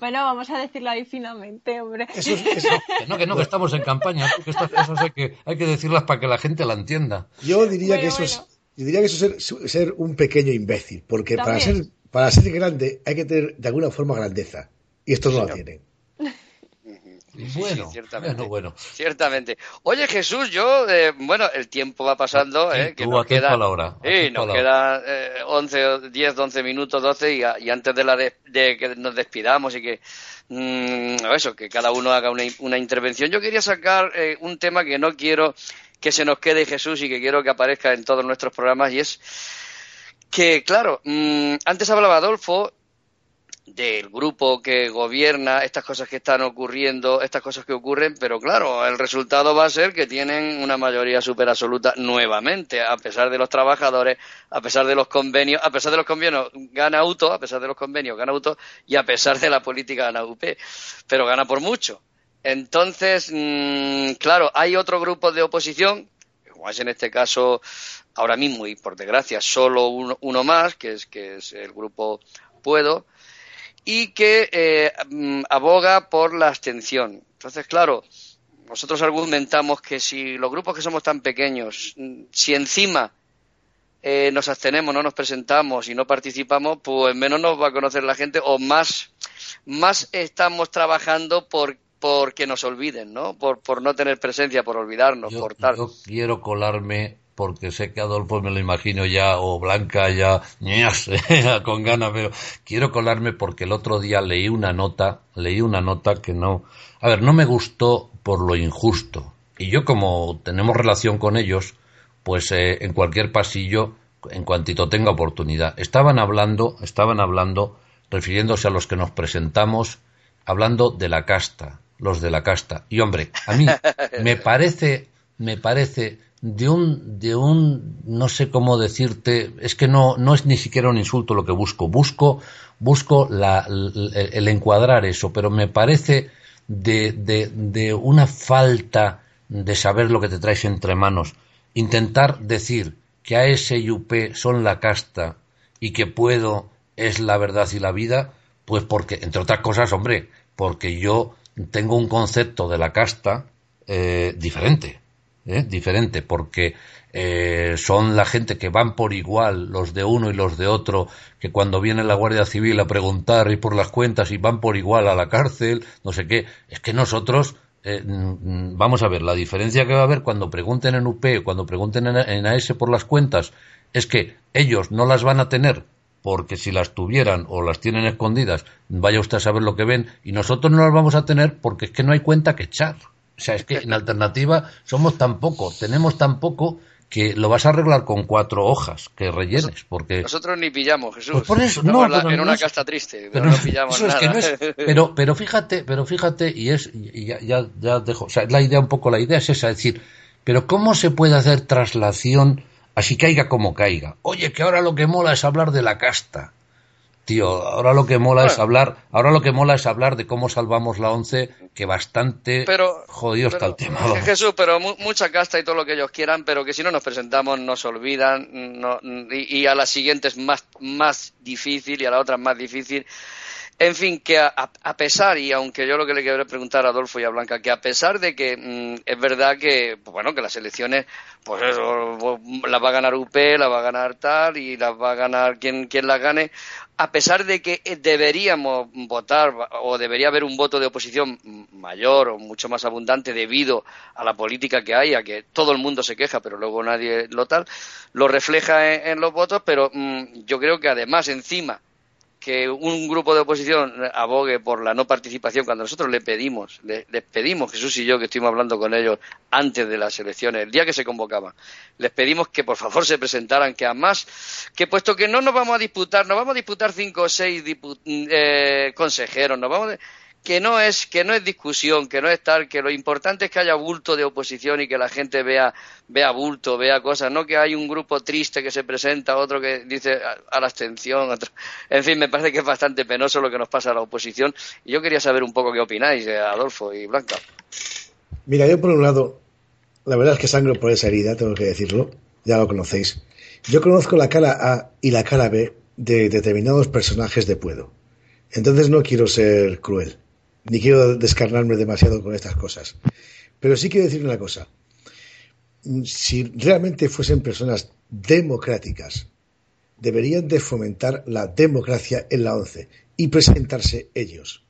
Bueno, vamos a decirlo ahí finamente, hombre. Eso es- eso- Que no, que no, que estamos en campaña, que estas cosas hay que, hay que decirlas para que la gente la entienda. yo diría Bueno, que eso es. Yo diría que eso es ser, ser un pequeño imbécil, porque para ser, para ser grande hay que tener de alguna forma grandeza. Y estos no la tienen. Bueno, sí, ciertamente. bueno, bueno. Ciertamente. Oye, Jesús, yo, eh, bueno, el tiempo va pasando, Sí, ¿eh? Que tú nos queda, a la hora, Sí, nos la quedan eh, 11, o 10, 11 minutos, 12, y, a- y antes de, la de, de que nos despidamos y que, mm, eso, que cada uno haga una, una intervención, yo quería sacar eh, un tema que no quiero que se nos quede Jesús y que quiero que aparezca en todos nuestros programas, y es que, claro, mm, antes hablaba Adolfo del grupo que gobierna, estas cosas que están ocurriendo, estas cosas que ocurren, pero claro, el resultado va a ser que tienen una mayoría super absoluta nuevamente, a pesar de los trabajadores, a pesar de los convenios, a pesar de los convenios gana auto, a pesar de los convenios gana auto y a pesar de la política gana UP, pero gana por mucho. Entonces, mm, claro, hay otro grupo de oposición, como es en este caso ahora mismo y por desgracia solo uno, uno más, que es, que es el grupo Puedo, y que eh, mm, aboga por la abstención. Entonces, claro, nosotros argumentamos que si los grupos que somos tan pequeños, mm, si encima eh, nos abstenemos, no nos presentamos y no participamos, pues menos nos va a conocer la gente o más, más estamos trabajando por porque nos olviden, ¿no? Por, por no tener presencia, por olvidarnos, por tal. Yo quiero colarme porque sé que Adolfo me lo imagino ya, o Blanca ya, con ganas, pero quiero colarme porque el otro día leí una nota, leí una nota que no, a ver, no me gustó por lo injusto. Y yo como tenemos relación con ellos, pues eh, en cualquier pasillo, en cuantito tenga oportunidad. Estaban hablando, estaban hablando, refiriéndose a los que nos presentamos, hablando de la casta, los de la casta. Y hombre, a mí me parece, me parece de un, de un, no sé cómo decirte, es que no, no es ni siquiera un insulto lo que busco, busco, busco la, el, encuadrar eso, pero me parece de, de, una falta de saber lo que te traes entre manos. Intentar decir que AS y UP son la casta y que puedo es la verdad y la vida, pues porque, entre otras cosas, hombre, porque yo tengo un concepto de la casta eh, diferente ¿eh? diferente, porque eh, son la gente que van por igual, los de uno y los de otro, que cuando viene la Guardia Civil a preguntar y por las cuentas y van por igual a la cárcel, no sé qué, es que nosotros eh, mm, vamos a ver, la diferencia que va a haber cuando pregunten en UP, cuando pregunten en, en AS por las cuentas, es que ellos no las van a tener porque si las tuvieran o las tienen escondidas, vaya usted a saber lo que ven, y nosotros no las vamos a tener porque es que no hay cuenta que echar. O sea, es que en alternativa somos tan poco, tenemos tan poco que lo vas a arreglar con cuatro hojas que rellenes, porque nosotros ni pillamos, Jesús. Pues por eso, no, en una casta triste, pero, no pillamos nada. pero, pero fíjate, pero fíjate y es, y ya, ya, ya dejo, o sea, la idea un poco, la idea es esa, es decir, pero cómo se puede hacer traslación así caiga como caiga. Oye, que ahora lo que mola es hablar de la casta. Tío, ahora lo que mola es hablar, ahora lo que mola es hablar de cómo salvamos la once, que bastante pero, jodido está el tema. Jesús, pero mucha casta y todo lo que ellos quieran, pero que si no nos presentamos nos olvidan y, a la siguiente es más, más difícil y a la otra es más difícil. En fin, que a, pesar, y aunque yo lo que le quiero preguntar a Adolfo y a Blanca, que a pesar de que mm, es verdad que, bueno, que las elecciones, pues eso, las va a ganar UP, las va a ganar tal, y las va a ganar quien, quien las gane, a pesar de que deberíamos votar o debería haber un voto de oposición mayor o mucho más abundante debido a la política que hay, a que todo el mundo se queja, pero luego nadie lo tal, lo refleja en, los votos, pero mm, yo creo que además encima que un grupo de oposición abogue por la no participación cuando nosotros le pedimos, le, les pedimos, Jesús y yo que estuvimos hablando con ellos antes de las elecciones, el día que se convocaban, les pedimos que por favor se presentaran, que además, que puesto que no nos vamos a disputar, nos vamos a disputar cinco o seis eh, consejeros, nos vamos a que no es que no es discusión, que no es tal, que lo importante es que haya bulto de oposición y que la gente vea vea bulto, vea cosas, no que hay un grupo triste que se presenta, otro que dice a, la abstención, otro. En fin, me parece que es bastante penoso lo que nos pasa a la oposición y yo quería saber un poco qué opináis, de Adolfo y Blanca. Mira, yo por un lado, la verdad es que sangro por esa herida, tengo que decirlo, ya lo conocéis. Yo conozco la cara A y la cara B de determinados personajes de Puedo. Entonces no quiero ser cruel ni quiero descarnarme demasiado con estas cosas. Pero sí quiero decir una cosa. Si realmente fuesen personas democráticas, deberían de fomentar la democracia en la ONCE y presentarse ellos.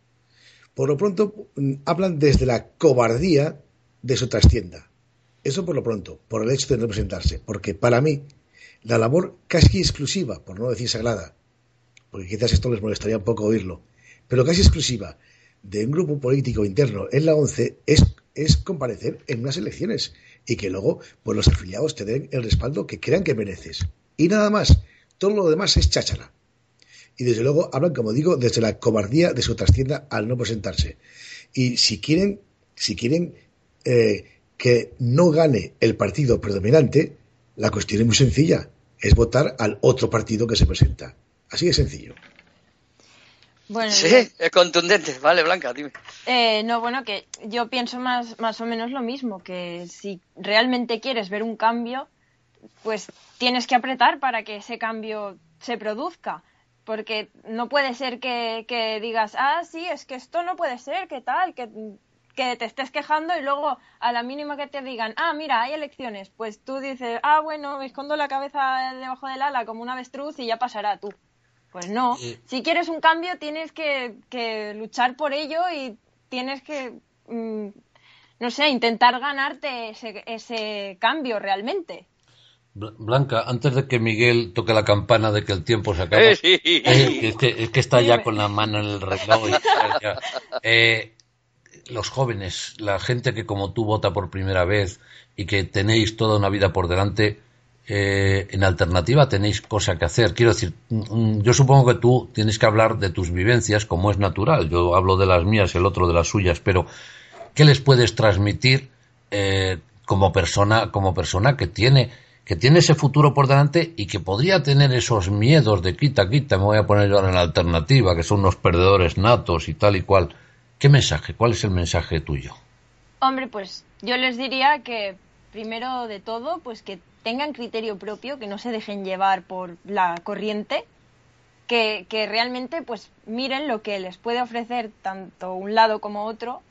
Por lo pronto, mm, hablan desde la cobardía de su trastienda. Eso por lo pronto, por el hecho de no presentarse. Porque para mí, la labor casi exclusiva, por no decir sagrada, porque quizás esto les molestaría un poco oírlo, pero casi exclusiva de un grupo político interno en la ONCE es, es comparecer en unas elecciones y que luego pues los afiliados te den el respaldo que crean que mereces. Y nada más, todo lo demás es cháchara. y desde luego hablan, como digo, desde la cobardía de su trastienda al no presentarse. Y si quieren, si quieren eh, que no gane el partido predominante, la cuestión es muy sencilla, es votar al otro partido que se presenta. Así de sencillo. Bueno, sí, es contundente. Vale, Blanca, dime. Eh, no, bueno, que yo pienso más, más o menos lo mismo, que si realmente quieres ver un cambio, pues tienes que apretar para que ese cambio se produzca. Porque no puede ser que, que digas, ah, sí, es que esto no puede ser, ¿qué tal? Que, que te estés quejando y luego a la mínima que te digan, ah, mira, hay elecciones, pues tú dices, ah, bueno, me escondo la cabeza debajo del ala como un avestruz y ya pasará tú. Pues no, si quieres un cambio tienes que, luchar por ello y tienes que, mm, no sé, intentar ganarte ese, ese cambio realmente. Blanca, antes de que Miguel toque la campana de que el tiempo se acaba, eh, es, que, está ya con la mano en el reloj. Eh, los jóvenes, la gente que como tú vota por primera vez y que tenéis toda una vida por delante, eh, en alternativa tenéis cosa que hacer. Quiero decir, mm, mm, yo supongo que tú tienes que hablar de tus vivencias como es natural. Yo hablo de las mías, el otro de las suyas, pero ¿qué les puedes transmitir eh, como persona, como persona que tiene que tiene ese futuro por delante y que podría tener esos miedos de quita, quita, me voy a poner yo en la alternativa, que son unos perdedores natos y tal y cual. ¿Qué mensaje? ¿Cuál es el mensaje tuyo? Hombre, pues yo les diría que primero de todo, pues que tengan criterio propio, que no se dejen llevar por la corriente, que, realmente pues miren lo que les puede ofrecer tanto un lado como otro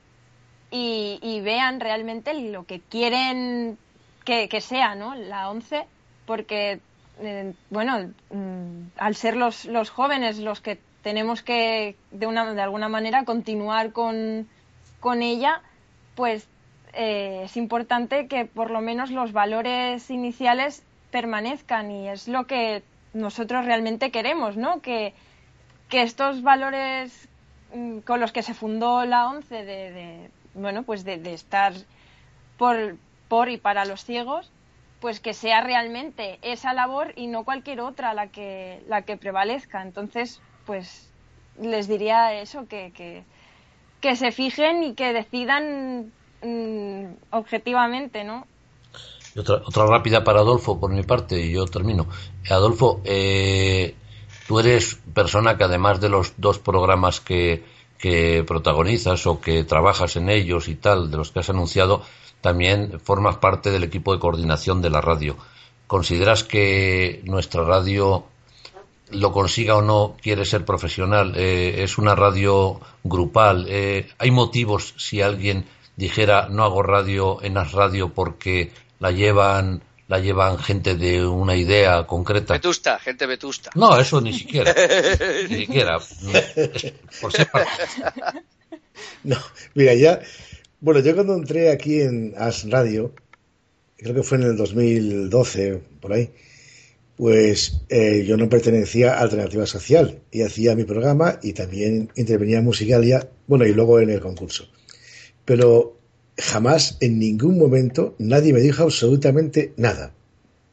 y, vean realmente lo que quieren que, sea, ¿no? La ONCE, porque, eh, bueno, mm, al ser los, los jóvenes los que tenemos que, de, una, de alguna manera, continuar con, con ella, pues eh, es importante que por lo menos los valores iniciales permanezcan y es lo que nosotros realmente queremos, ¿no? Que, estos valores mm, con los que se fundó la ONCE de, bueno, pues de, estar por, por y para los ciegos, pues que sea realmente esa labor y no cualquier otra la que, la que prevalezca. Entonces, pues les diría eso, que, que, que se fijen y que decidan Mm, objetivamente, ¿no? otra, rápida para Adolfo, por mi parte, y yo termino. Adolfo, eh, tú eres persona que además de los dos programas que, que protagonizas o que trabajas en ellos y tal, de los que has anunciado, también formas parte del equipo de coordinación de la radio. ¿Consideras que nuestra radio lo consiga o no quiere ser profesional? Eh, ¿Es una radio grupal? Eh, ¿Hay motivos si alguien dijera no hago radio en las radio porque la llevan la llevan gente de una idea concreta. Vetusta, gente vetusta. No, eso ni siquiera. ni siquiera. Por ser No, mira, ya. Bueno, yo cuando entré aquí en As Radio, creo que fue en el 2012, por ahí, pues eh, yo no pertenecía a Alternativa Social y hacía mi programa y también intervenía en Musicalia, bueno, y luego en el concurso pero jamás, en ningún momento, nadie me dijo absolutamente nada.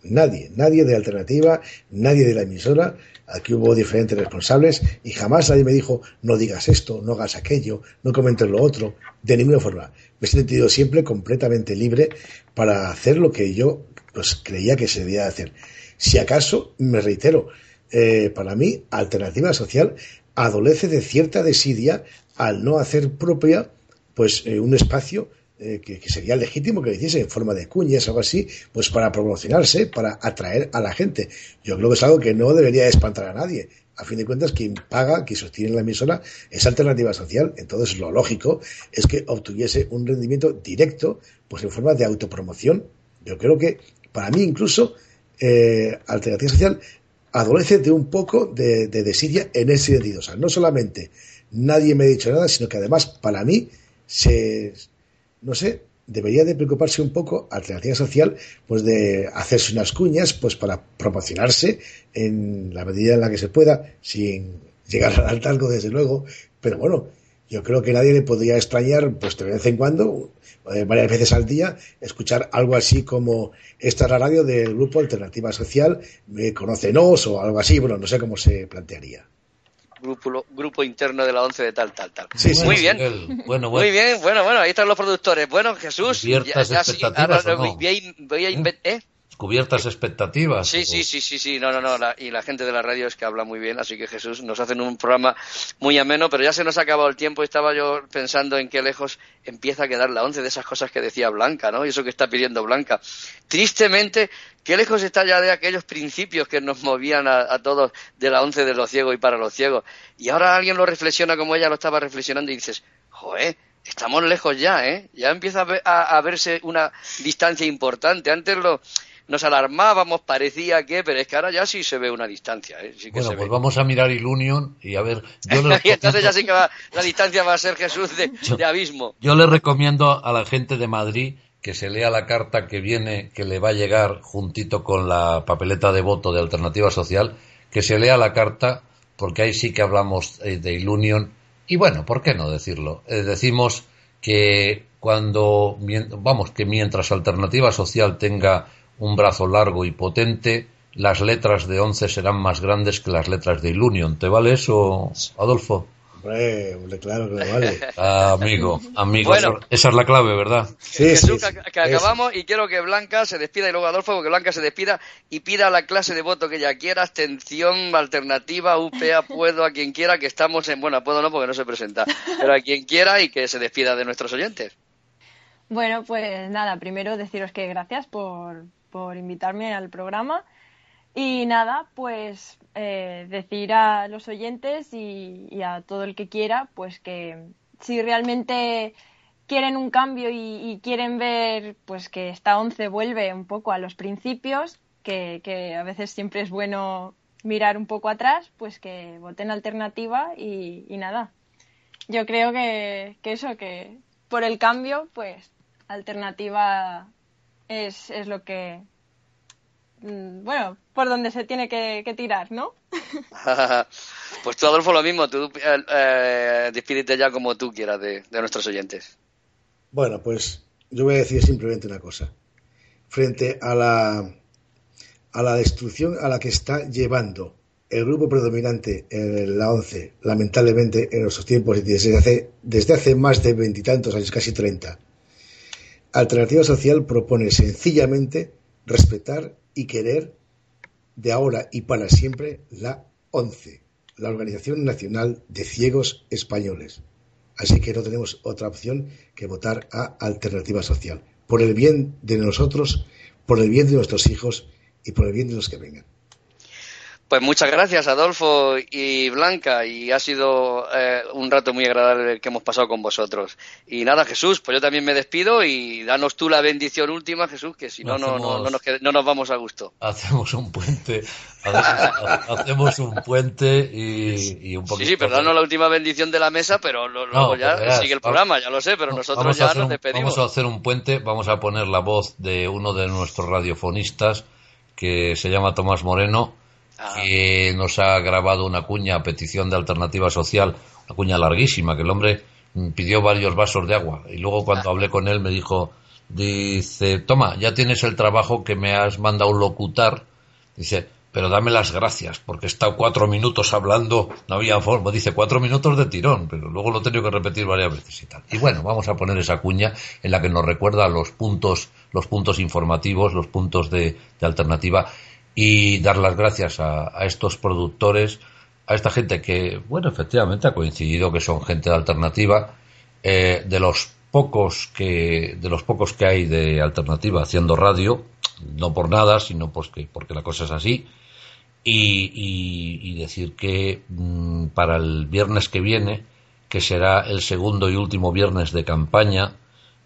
Nadie, nadie de alternativa, nadie de la emisora. Aquí hubo diferentes responsables y jamás nadie me dijo no digas esto, no hagas aquello, no comentes lo otro, de ninguna forma. Me he sentido siempre completamente libre para hacer lo que yo pues, creía que se debía hacer. Si acaso, me reitero, eh, para mí, alternativa social adolece de cierta desidia al no hacer propia pues eh, un espacio eh, que, sería legítimo que lo hiciese en forma de cuñas, algo así, pues para promocionarse, para atraer a la gente. Yo creo que es algo que no debería espantar a nadie. A fin de cuentas, quien paga, quien sostiene la emisora, es alternativa social. Entonces, lo lógico es que obtuviese un rendimiento directo, pues en forma de autopromoción. Yo creo que, para mí incluso, eh, alternativa social adolece de un poco de, de desidia en ese sentido. O sea, no solamente nadie me ha dicho nada, sino que además, para mí, se, no sé, debería de preocuparse un poco Alternativa Social, pues de hacerse unas cuñas, pues para promocionarse en la medida en la que se pueda, sin llegar al altargo, desde luego, pero bueno, yo creo que nadie le podría extrañar, pues de vez en cuando, eh, varias veces al día, escuchar algo así como esta es la radio del grupo Alternativa Social, me conócenos o algo así, bueno, no sé cómo se plantearía. Grupo, grupo interno de la once de tal, tal, tal. Sí, sí, Muy sí. bien. Bueno, bueno. Muy bien, bueno, bueno, ahí están los productores. Bueno, Jesús, ¿Cubiertas sí, expectativas ahora no? voy a, voy a inven- ¿eh? Cubiertas expectativas. Sí, sí, sí, sí, sí, no, no, no, la- y la gente de la radio es que habla muy bien, así que Jesús, nos hacen un programa muy ameno, pero ya se nos ha acabado el tiempo y estaba yo pensando en qué lejos empieza a quedar la once de esas cosas que decía Blanca, ¿no? Y eso que está pidiendo Blanca. Tristemente, qué lejos está ya de aquellos principios que nos movían a, a todos de la once de los ciegos y para los ciegos. Y ahora alguien lo reflexiona como ella lo estaba reflexionando y dices, joder, estamos lejos ya, ¿eh? Ya empieza a verse una distancia importante. Antes lo, nos alarmábamos, parecía que, pero es que ahora ya sí se ve una distancia, ¿eh? Sí que Bueno, se pues ve. vamos a mirar Ilunion y a ver. Yo les y entonces ya sí que va- la distancia va a ser Jesús de, de abismo. Yo le recomiendo a la gente de Madrid que se lea la carta que viene, que le va a llegar juntito con la papeleta de voto de Alternativa Social, que se lea la carta, porque ahí sí que hablamos eh, de Ilunion. Y bueno, ¿por qué no decirlo? Eh, decimos que cuando, vamos, que mientras Alternativa Social tenga un brazo largo y potente, las letras de 11 serán más grandes que las letras de Ilunion. ¿Te vale eso, Adolfo? Hombre, hombre, claro que me vale. Ah, amigo, amigo, Bueno. esa- esa es la clave, ¿verdad? Sí, Jesús, sí, sí. que, que acabamos y quiero que Blanca se despida y luego Adolfo, que Blanca se despida y pida la clase de voto que ella quiera, abstención, alternativa, UPA, puedo, a quien quiera, que estamos en, bueno, puedo no porque no se presenta, pero a quien quiera y que se despida de nuestros oyentes. Bueno, pues nada, primero deciros que gracias por, por invitarme al programa. Y nada, pues eh, decir a los oyentes y, a todo el que quiera, pues que si realmente quieren un cambio y, quieren ver pues que esta once vuelve un poco a los principios, que, a veces siempre es bueno mirar un poco atrás, pues que voten alternativa y, y nada. Yo creo que, que eso, que por el cambio, pues alternativa es, es lo que, mm, bueno, por donde se tiene que, que tirar, ¿no? pues tú, Adolfo, lo mismo, tú eh, eh, despídete ya como tú quieras de, de nuestros oyentes. Bueno, pues yo voy a decir simplemente una cosa. Frente a la, a la destrucción a la que está llevando el grupo predominante en la ONCE, lamentablemente en nuestros tiempos y desde hace, desde hace más de veintitantos años, casi treinta, Alternativa Social propone sencillamente respetar y querer de ahora y para siempre la ONCE, la Organización Nacional de Ciegos Españoles. Así que no tenemos otra opción que votar a Alternativa Social. Por el bien de nosotros, por el bien de nuestros hijos y por el bien de los que vengan. Pues muchas gracias, Adolfo y Blanca, y ha sido eh, un rato muy agradable el que hemos pasado con vosotros. Y nada, Jesús, pues yo también me despido y danos tú la bendición última, Jesús, que si no, no, no, no, nos, no nos vamos a gusto. Hacemos un puente, hacemos, hacemos un puente y, y un Sí, poquito. sí, pero danos la última bendición de la mesa, pero lo- No, luego ya verás, sigue el programa, ya lo sé, pero No, nosotros ya nos un- despedimos. Vamos a hacer un puente, vamos a poner la voz de uno de nuestros radiofonistas que se llama Tomás Moreno. Que nos ha grabado una cuña a petición de alternativa social, una cuña larguísima, que el hombre pidió varios vasos de agua. Y luego cuando hablé con él me dijo, dice, toma, ya tienes el trabajo que me has mandado locutar, dice, pero dame las gracias, porque he estado cuatro minutos hablando, no había forma, dice cuatro minutos de tirón, pero luego lo he tenido que repetir varias veces y tal. Y bueno, vamos a poner esa cuña en la que nos recuerda los puntos, los puntos informativos, los puntos de, de alternativa y dar las gracias a, a estos productores, a esta gente que, bueno, efectivamente ha coincidido que son gente de alternativa, eh, de los pocos que de los pocos que hay de alternativa haciendo radio no por nada sino pues que porque la cosa es así. Y decir que mm, para el viernes que viene que será el segundo y último viernes de campaña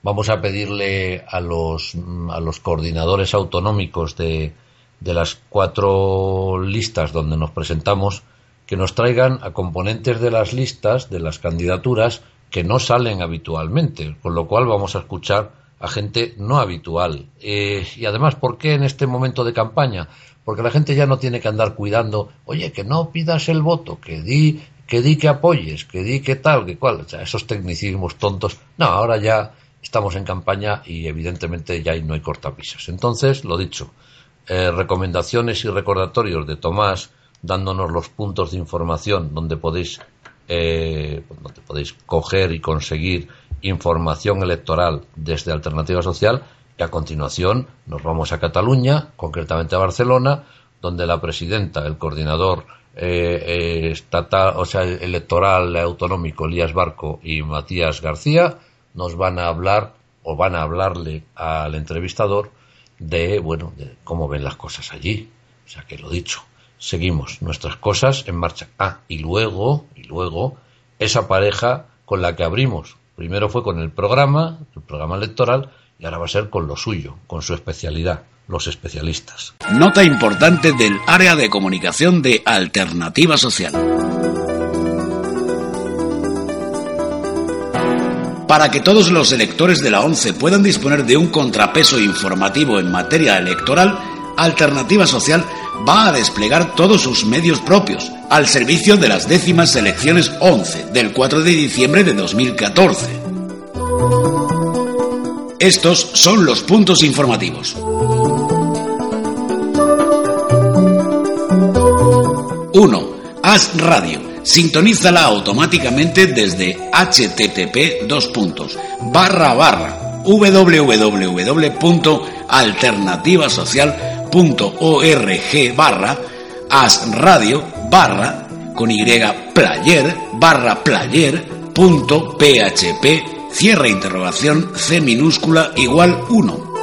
vamos a pedirle a los mm, a los coordinadores autonómicos de de las cuatro listas donde nos presentamos que nos traigan a componentes de las listas, de las candidaturas, que no salen habitualmente, con lo cual vamos a escuchar a gente no habitual. Eh, y además, ¿por qué en este momento de campaña? Porque la gente ya no tiene que andar cuidando, oye, que no pidas el voto, que di, que di que apoyes, que di que tal, que cual, o sea, esos tecnicismos tontos. No, ahora ya estamos en campaña y evidentemente ya no hay cortapisas. Entonces, lo dicho, eh, recomendaciones y recordatorios de Tomás dándonos los puntos de información donde podéis, eh, donde podéis coger y conseguir información electoral desde Alternativa Social y a continuación nos vamos a Cataluña, concretamente a Barcelona, donde la presidenta, el coordinador eh, eh, estatal, o sea, electoral autonómico, Elías Barco y Matías García, nos van a hablar o van a hablarle al entrevistador de, bueno, de cómo ven las cosas allí. O sea, que lo dicho, seguimos nuestras cosas en marcha. Ah, y luego, y luego, esa pareja con la que abrimos. Primero fue con el programa, el programa electoral, y ahora va a ser con lo suyo, con su especialidad, los especialistas. Nota importante del área de comunicación de Alternativa Social. Para que todos los electores de la ONCE puedan disponer de un contrapeso informativo en materia electoral, Alternativa Social va a desplegar todos sus medios propios al servicio de las décimas elecciones 11 del 4 de diciembre de 2014. Estos son los puntos informativos. 1. As Radio. Sintonízala automáticamente desde http dos puntos, barra barra www.alternativasocial.org barra as radio barra con y player barra player punto php cierre interrogación C minúscula igual 1.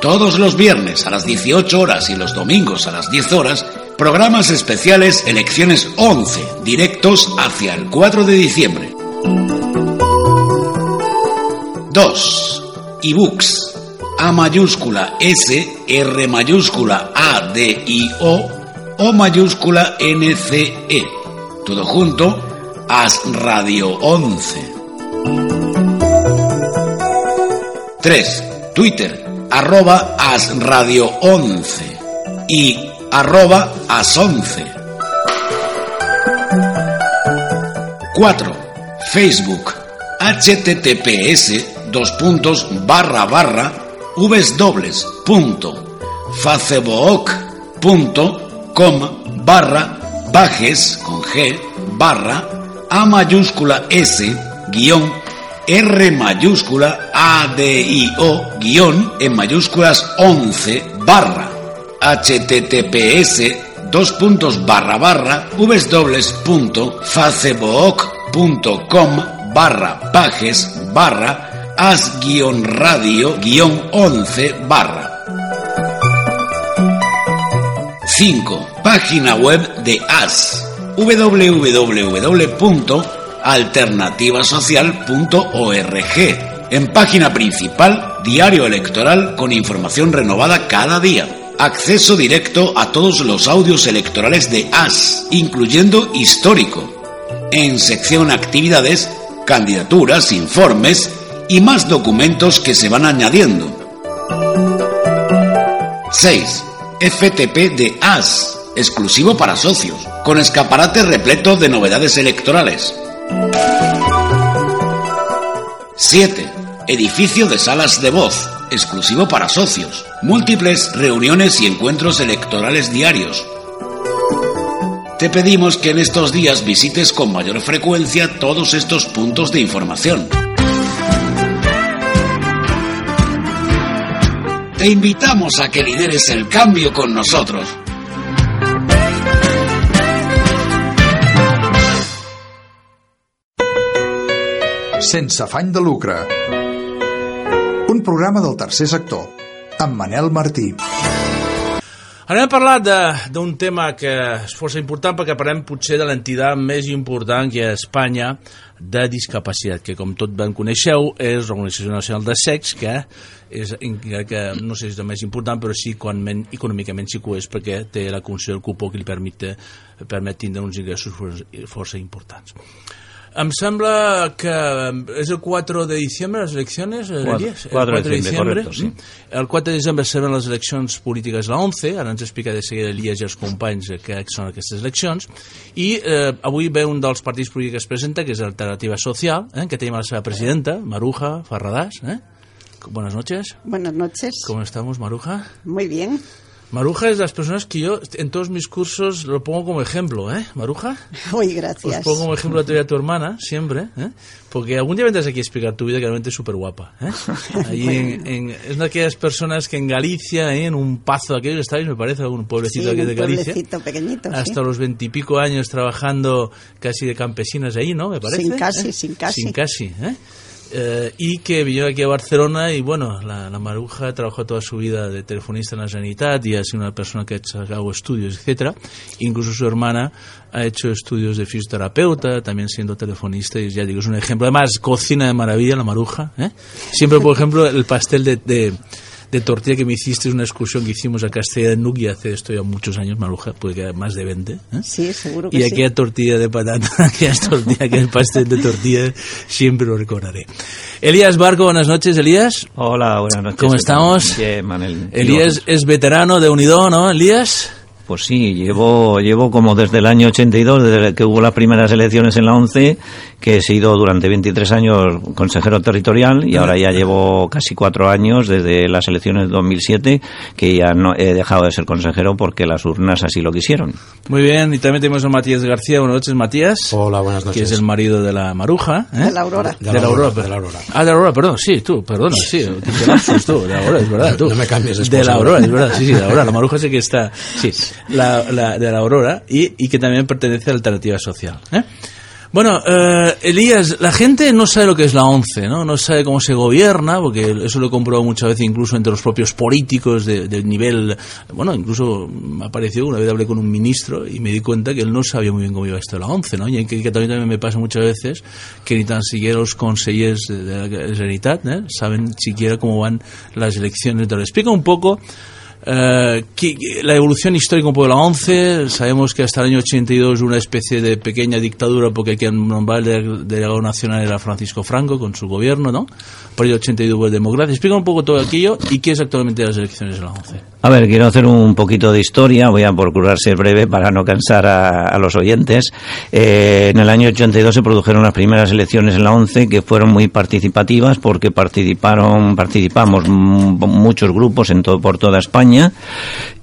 Todos los viernes a las 18 horas y los domingos a las 10 horas, programas especiales Elecciones 11, directos hacia el 4 de diciembre. 2. eBooks. A mayúscula S, R mayúscula A, D, I, O, O mayúscula N, C, E. Todo junto, AS Radio 11. 3. Twitter, arroba asradio11 y arroba as11. 4. Facebook, https dos puntos barra barra dobles punto facebook com barra bajes con g barra a mayúscula s guion R mayúscula ADIO guion en mayúsculas 11 barra https dos puntos barra barra www.facebook.com barra pages barra as guion radio guion 11 barra 5. Página web de AS www alternativasocial.org. En página principal, diario electoral con información renovada cada día. Acceso directo a todos los audios electorales de AS, incluyendo histórico. En sección actividades, candidaturas, informes y más documentos que se van añadiendo. 6. FTP de AS, exclusivo para socios, con escaparate repleto de novedades electorales. 7. Edificio de salas de voz, exclusivo para socios. Múltiples reuniones y encuentros electorales diarios. Te pedimos que en estos días visites con mayor frecuencia todos estos puntos de información. Te invitamos a que lideres el cambio con nosotros. sense afany de lucre. Un programa del tercer sector, amb Manel Martí. Anem a parlar d'un tema que és força important perquè parlem potser de l'entitat més important que a Espanya de discapacitat, que com tot ben coneixeu és l'Organització Nacional de Sex, que és, que no sé si és el més important, però sí quan men, econòmicament sí que ho és perquè té la condició del cupó que li permet, permet tindre uns ingressos força importants. Em sembla que és el 4 de diciembre les eleccions, 4, 4, 4 de diciembre, correcto, sí. El 4 de diciembre seran les eleccions polítiques la 11, ara ens explica de seguida Elias i els companys que són aquestes eleccions, i eh, avui ve un dels partits polítics que es presenta, que és Alternativa Social, eh, que tenim a la seva presidenta, Maruja Farradás, eh? Buenas noches. Buenas noches. ¿Cómo estamos, Maruja? Muy bien. Maruja es de las personas que yo en todos mis cursos lo pongo como ejemplo, ¿eh? Maruja. Uy, gracias. Os pongo como ejemplo a tu, a tu hermana, siempre, ¿eh? Porque algún día vendrás aquí a explicar tu vida, que realmente es súper guapa, ¿eh? Ahí en, en- es una de aquellas personas que en Galicia, ¿eh? en un pazo aquello estáis, me parece, algún pueblecito Sí, aquí un de Galicia. pueblecito pequeñito, sí. Hasta los veintipico años trabajando casi de campesinas ahí, ¿no? Me parece. Sin casi, ¿eh? sin casi. Sin casi, ¿eh? Eh, y que vino aquí a Barcelona y bueno, la, la Maruja trabajó toda su vida de telefonista en la Sanitat y ha sido una persona que ha hecho estudios, etcétera. Incluso su hermana ha hecho estudios de fisioterapeuta, también siendo telefonista y ya digo, es un ejemplo. Además, cocina de maravilla la Maruja. ¿eh? Siempre, por ejemplo, el pastel de, de, de tortilla que me hiciste es una excursión que hicimos a Castella de y hace esto ya muchos años, Maruja, puede que más de 20. ¿eh? Sí, seguro que Y sí. aquella tortilla de patata, aquella tortilla, aquel pastel de tortilla, siempre lo recordaré. Elías Barco, buenas noches, Elías. Hola, buenas noches. ¿Cómo estamos? Bien, Manel. Elías es veterano de Unido, ¿no, Elías? Pues sí, llevo, llevo como desde el año 82, desde que hubo las primeras elecciones en la 11, que he sido durante 23 años consejero territorial y ahora ya llevo casi cuatro años desde las elecciones de 2007, que ya no he dejado de ser consejero porque las urnas así lo quisieron. Muy bien, y también tenemos a Matías García. Buenas noches, Matías. Hola, buenas noches. Que es el marido de la Maruja. ¿eh? De la Aurora. De, la Aurora. De la Aurora. Ah, de la Aurora, perdón. Sí, tú, perdona, sí. lapsus tú, de la Aurora, es verdad, tú. No me cambies de De la. Aurora, es verdad, sí, sí, de la Aurora. La Maruja sí que está, sí, la, la, de la Aurora y, y que también pertenece a la Alternativa Social. ¿eh? Bueno, eh, Elías, la gente no sabe lo que es la ONCE, ¿no? No sabe cómo se gobierna, porque eso lo he comprobado muchas veces incluso entre los propios políticos de- del nivel... Bueno, incluso me apareció, una vez hablé con un ministro y me di cuenta que él no sabía muy bien cómo iba esto de la ONCE, ¿no? Y que, que también, también me pasa muchas veces que ni tan siquiera los consellers de, la Generalitat ¿eh? saben siquiera cómo van las elecciones. Entonces, explica un poco... Eh, la evolución histórica un poco de la ONCE, sabemos que hasta el año 82 una especie de pequeña dictadura porque quien nombraba el de- delegado nacional era Francisco Franco con su gobierno, ¿no? Por el 82 hubo democracia. Explica un poco todo aquello y qué es actualmente las elecciones de la ONCE. A ver, quiero hacer un poquito de historia, voy a procurar ser breve para no cansar a, los oyentes. Eh, en el año 82 se produjeron las primeras elecciones en la ONCE que fueron muy participativas porque participaron, participamos muchos grupos en todo, por toda España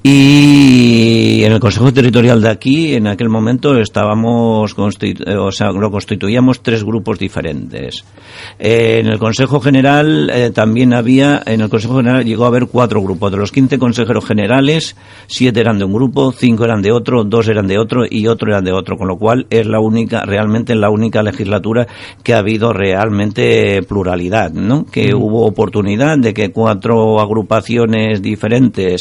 y en el Consejo Territorial de aquí en aquel momento estábamos, eh, o sea, lo constituíamos tres grupos diferentes. Eh, en el Consejo General eh, también había, en el Consejo General llegó a haber cuatro grupos. De los 15 consejeros generales, siete eran de un grupo, cinco eran de otro, dos eran de otro y otro eran de otro. Con lo cual es la única, realmente la única legislatura que ha habido realmente pluralidad, ¿no? Que hubo oportunidad de que cuatro agrupaciones diferentes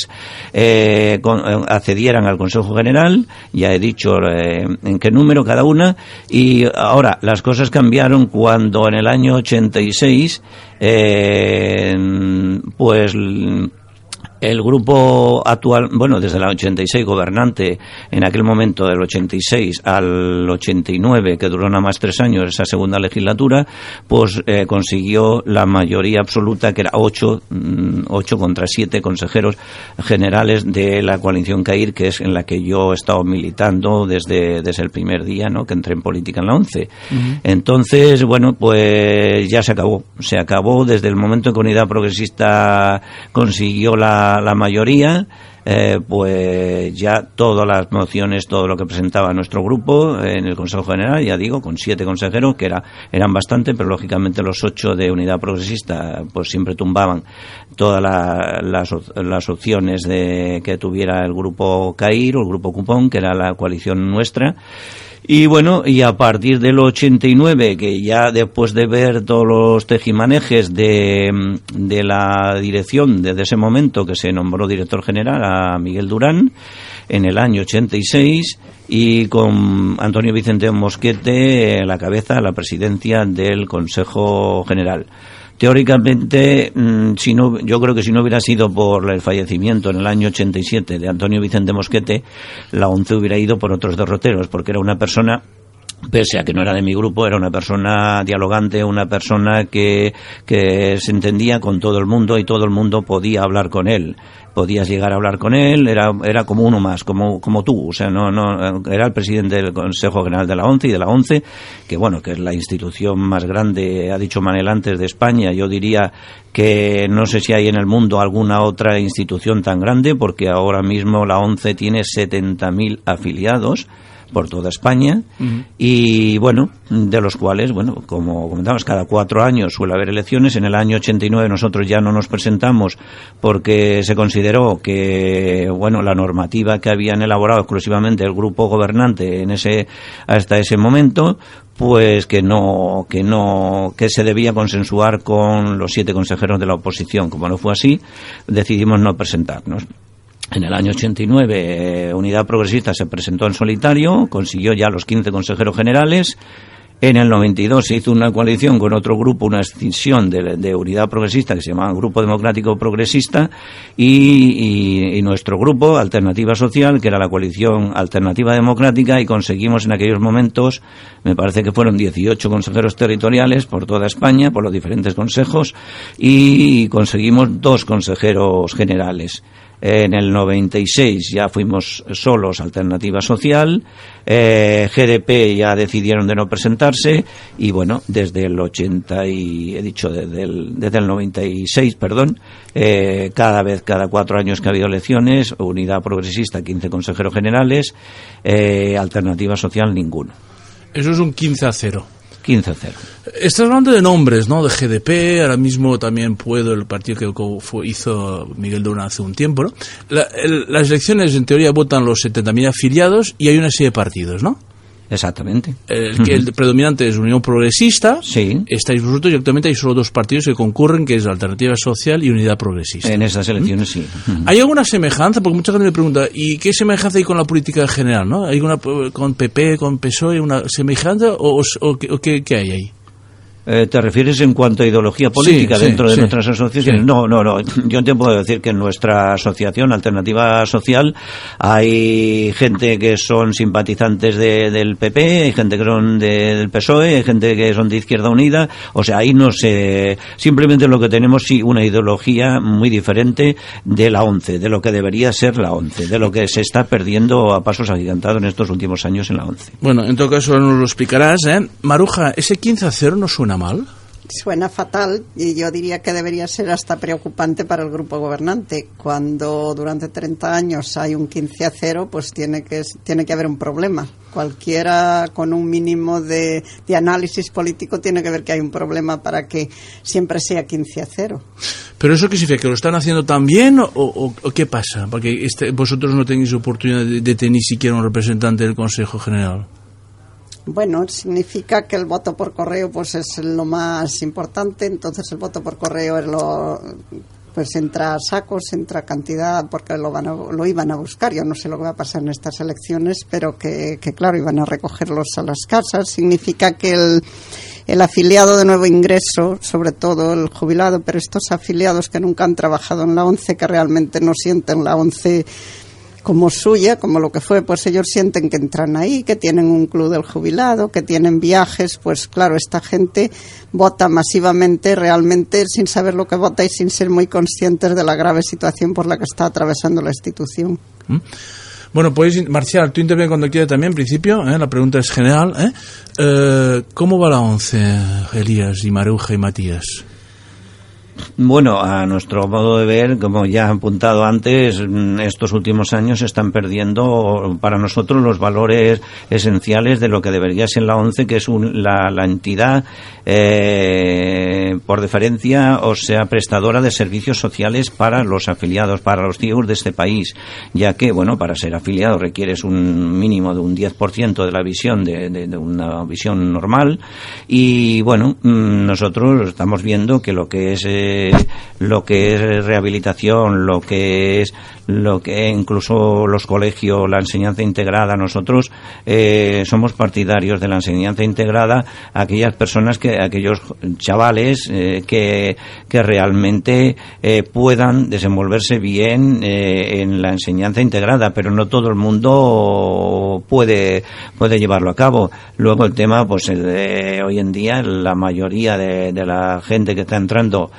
eh, eh, accedieran al Consejo General. Ya he dicho eh, en qué número cada una. Y ahora, las cosas cambiaron cuando en el año 86, eh, pues el grupo actual, bueno, desde el 86 gobernante, en aquel momento del 86 al 89, que duró nada más tres años esa segunda legislatura, pues eh, consiguió la mayoría absoluta, que era ocho, mm, ocho contra siete consejeros generales de la coalición CAIR, que es en la que yo he estado militando desde, desde el primer día, ¿no? Que entré en política en la 11. Entonces, bueno, pues ya se acabó. Se acabó desde el momento en que Unidad Progresista consiguió la, la mayoría. eh, pues ya todas las mociones, todo lo que presentaba nuestro grupo eh, en el Consejo General, ya digo, con siete consejeros, que era, eran bastante, pero lógicamente los ocho de Unidad Progresista pues siempre tumbaban todas la- las, las opciones de que tuviera el grupo CAIR o el grupo Cupón, que era la coalición nuestra. Y bueno, y a partir del 89, que ya después de ver todos los tejimanejes de, de la dirección desde ese momento que se nombró director general a Miguel Durán en el año 86 y con Antonio Vicente Mosquete a la cabeza la presidencia del Consejo General. Teóricamente, mm, si no, yo creo que si no hubiera sido por el fallecimiento en el año 87 de Antonio Vicente Mosquete, la ONCE hubiera ido por otros derroteros, porque era una persona pese a que no era de mi grupo, era una persona dialogante, una persona que, que se entendía con todo el mundo y todo el mundo podía hablar con él podías llegar a hablar con él, era, era como uno más, como, como tú, o sea, no, no, era el presidente del Consejo General de la ONCE y de la ONCE, que bueno, que es la institución más grande, ha dicho Manel antes, de España, yo diría que no sé si hay en el mundo alguna otra institución tan grande, porque ahora mismo la ONCE tiene 70.000 afiliados, por toda España y bueno, de los cuales, bueno, como comentamos, cada cuatro años suele haber elecciones. En el año 89 nosotros ya no nos presentamos porque se consideró que, bueno, la normativa que habían elaborado exclusivamente el grupo gobernante en ese, hasta ese momento, pues que no que no que se debía consensuar con los siete consejeros de la oposición. Como no fue así decidimos no presentarnos en el año 89, eh, Unidad Progresista se presentó en solitario, consiguió ya los 15 consejeros generales. En el 92 se hizo una coalición con otro grupo, una extinción de, Unidad Progresista que se llamaba Grupo Democrático Progresista y, nuestro grupo, Alternativa Social, que era la coalición Alternativa Democrática y conseguimos en aquellos momentos, me parece que fueron 18 consejeros territoriales por toda España, por los diferentes consejos y conseguimos dos consejeros generales. En el 96 ya fuimos solos Alternativa Social, eh, GDP ya decidieron de no presentarse y bueno, desde el 80 y he dicho desde el, desde el 96, perdón, eh, cada vez, cada cuatro años que ha habido elecciones, Unidad Progresista 15 consejeros generales, eh, Alternativa Social ninguno. Eso es un 15 a 0. 15 a 0. Estás hablando de nombres, ¿no? De GDP, ahora mismo también puedo, el partido que hizo Miguel Duna hace un tiempo, ¿no? las elecciones, en teoría, votan los 70.000 afiliados y hay una serie de partidos, ¿no? Exactamente. El, que el predominante es Unión Progresista. Sí. Estáis vosotros y actualmente hay solo dos partidos que concurren, que es Alternativa Social y Unidad Progresista. En esas elecciones, sí. ¿Hay alguna semejanza? Porque mucha gente me pregunta, ¿y qué semejanza hay con la política en general? ¿no? ¿Hay una con PP, con PSOE, una semejanza o, o, qué, qué hay ahí? Eh, ¿Te refieres en cuanto a ideología política dentro de nuestras asociaciones? No, no, no. Yo te puedo decir que en nuestra asociación Alternativa Social hay gente que son simpatizantes del PP, hay gente que son del PSOE, hay gente que son de Izquierda Unida. O sea, ahí no sé. Simplemente lo que tenemos sí una ideología muy diferente de la ONCE, de lo que debería ser la ONCE, de lo que se está perdiendo a pasos agigantados en estos últimos años en la ONCE. Bueno, en todo caso nos lo explicarás, ¿eh? Maruja, ese 15 a 0 no suena mal? Suena fatal y yo diría que debería ser hasta preocupante para el grupo gobernante. Cuando durante 30 años hay un 15 a 0, pues tiene que, tiene que haber un problema. Cualquiera con un mínimo de, análisis político tiene que ver que hay un problema para que siempre sea 15 a 0. ¿Pero eso qué significa? ¿Que lo están haciendo tan bien o, qué pasa? Porque este, vosotros no tenéis oportunidad de, de tener ni siquiera un representante del Consejo General. Bueno, significa que el voto por correo pues es lo más importante, entonces el voto por correo es lo pues entra sacos, entra cantidad, porque lo, van lo iban a buscar. Yo no sé lo que va a pasar en estas elecciones, pero que, que claro, iban a recogerlos a las casas. Significa que el, el afiliado de nuevo ingreso, sobre todo el jubilado, pero estos afiliados que nunca han trabajado en la ONCE, que realmente no sienten la ONCE como suya, como lo que fue, pues ellos sienten que entran ahí, que tienen un club del jubilado, que tienen viajes, pues claro, esta gente vota masivamente realmente sin saber lo que vota y sin ser muy conscientes de la grave situación por la que está atravesando la institución. ¿Mm? Bueno, pues Marcial, tú intervienes cuando quieras también, en principio, ¿eh? la pregunta es general. ¿eh? ¿eh? cómo va la once, Elías y Maruja y Matías? Bueno, a nuestro modo de ver, como ya he apuntado antes, mm, estos últimos años se están perdiendo para nosotros los valores esenciales de lo que debería ser la ONCE, que es la, entidad eh, por deferencia, o sea, prestadora de servicios sociales para los afiliados, para los ciegos de este país, ya que, bueno, para ser afiliado requieres un mínimo de un 10% de la visión, de, una visión normal, y bueno, mm, nosotros estamos viendo que lo que es. Lo que es rehabilitación, lo que es lo que incluso los colegios, la enseñanza integrada, nosotros eh, somos partidarios de la enseñanza integrada, aquellas personas que, aquellos chavales eh, que, que realmente eh, puedan desenvolverse bien en la enseñanza integrada, pero no todo el mundo puede, puede llevarlo a cabo. Luego el tema, pues de hoy en día la mayoría de, de la gente que está entrando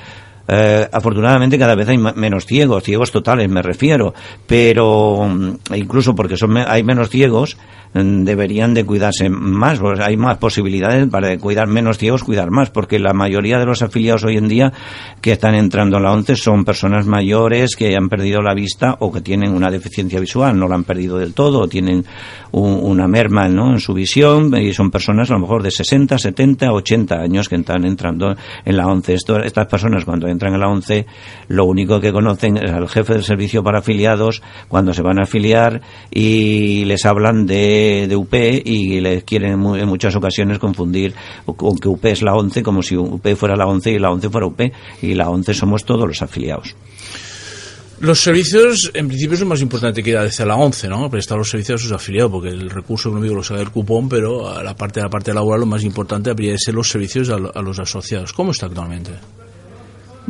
eh, afortunadamente cada vez hay menos ciegos, ciegos totales me refiero, pero mm, incluso porque son hay menos ciegos, deberían de cuidarse más, pues hay más posibilidades para cuidar menos ciegos, cuidar más, porque la mayoría de los afiliados hoy en día que están entrando a la ONCE son personas mayores que han perdido la vista o que tienen una deficiencia visual, no la han perdido del todo, o tienen una merma ¿no? en su visión y son personas a lo mejor de 60, 70, 80 años que están entrando en la ONCE. estas personas cuando entran en la ONCE, lo único que conocen es al jefe del servicio para afiliados cuando se van a afiliar y les hablan de, de UP y les quieren en muchas ocasiones confundir con que UP es la ONCE como si UP fuera la ONCE y la ONCE fuera UP y la ONCE somos todos los afiliados. Los servicios, en principio, es lo más importante que da desde la 11, ¿no? Prestar los servicios a sus afiliados, porque el recurso económico lo sabe el cupón, pero a la parte de la parte laboral lo más importante habría de ser los servicios a los asociados. ¿Cómo está actualmente?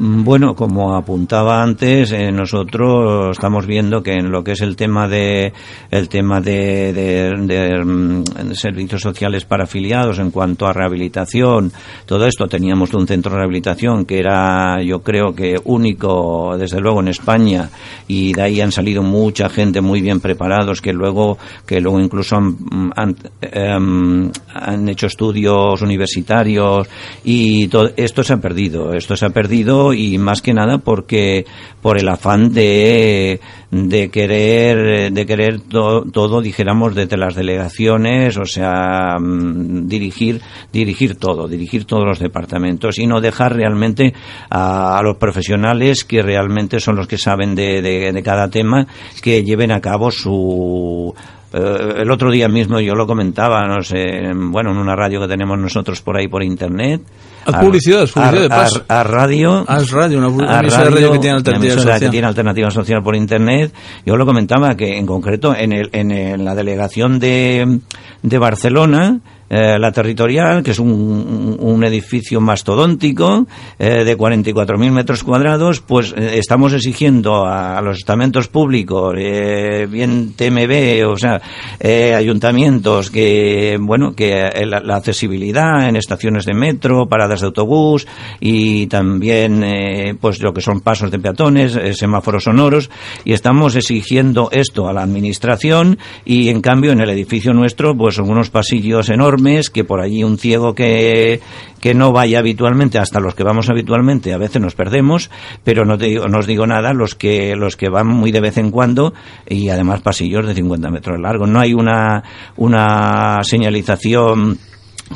Mm, bueno, como apuntaba antes, eh, nosotros estamos viendo que en lo que es el tema de el tema de, de, mm, servicios sociales para afiliados en cuanto a rehabilitación, todo esto teníamos un centro de rehabilitación que era, yo creo que único, desde luego en España, y de ahí han salido mucha gente muy bien preparados que luego que luego incluso han, han, em, han hecho estudios universitarios y todo esto se ha perdido, esto se ha perdido y más que nada porque por el afán de, de querer de querer todo dijéramos desde las delegaciones o sea mm, dirigir dirigir todo dirigir todos los departamentos y no dejar realmente a, los profesionales que realmente son los que saben de, de cada tema que lleven a cabo su eh, el otro día mismo yo lo comentaba, no sé, bueno, en una radio que tenemos nosotros por ahí por internet. A, publicidad, publicidad de paso. A, radio. A radio, una, radio, que tiene alternativa social. que tiene alternativa social por internet. Yo lo comentaba que en concreto en, el, en, la delegación de, de Barcelona, eh, la territorial, que es un, edificio mastodóntico eh, de 44.000 metros cuadrados, pues eh, estamos exigiendo a, los estamentos públicos, eh, bien TMB, o sea, ayuntamientos, que, bueno, que la, la, accesibilidad en estaciones de metro, paradas de autobús y también, pues lo que son pasos de peatones, semáforos sonoros, y estamos exigiendo esto a la administración y en cambio en el edificio nuestro, pues son unos pasillos enormes que por allí un ciego que, que no vaya habitualmente, hasta los que vamos habitualmente, a veces nos perdemos, pero no, digo, no os digo nada, los que, los que van muy de vez en cuando y además pasillos de 50 metros largos. No hay una, una señalización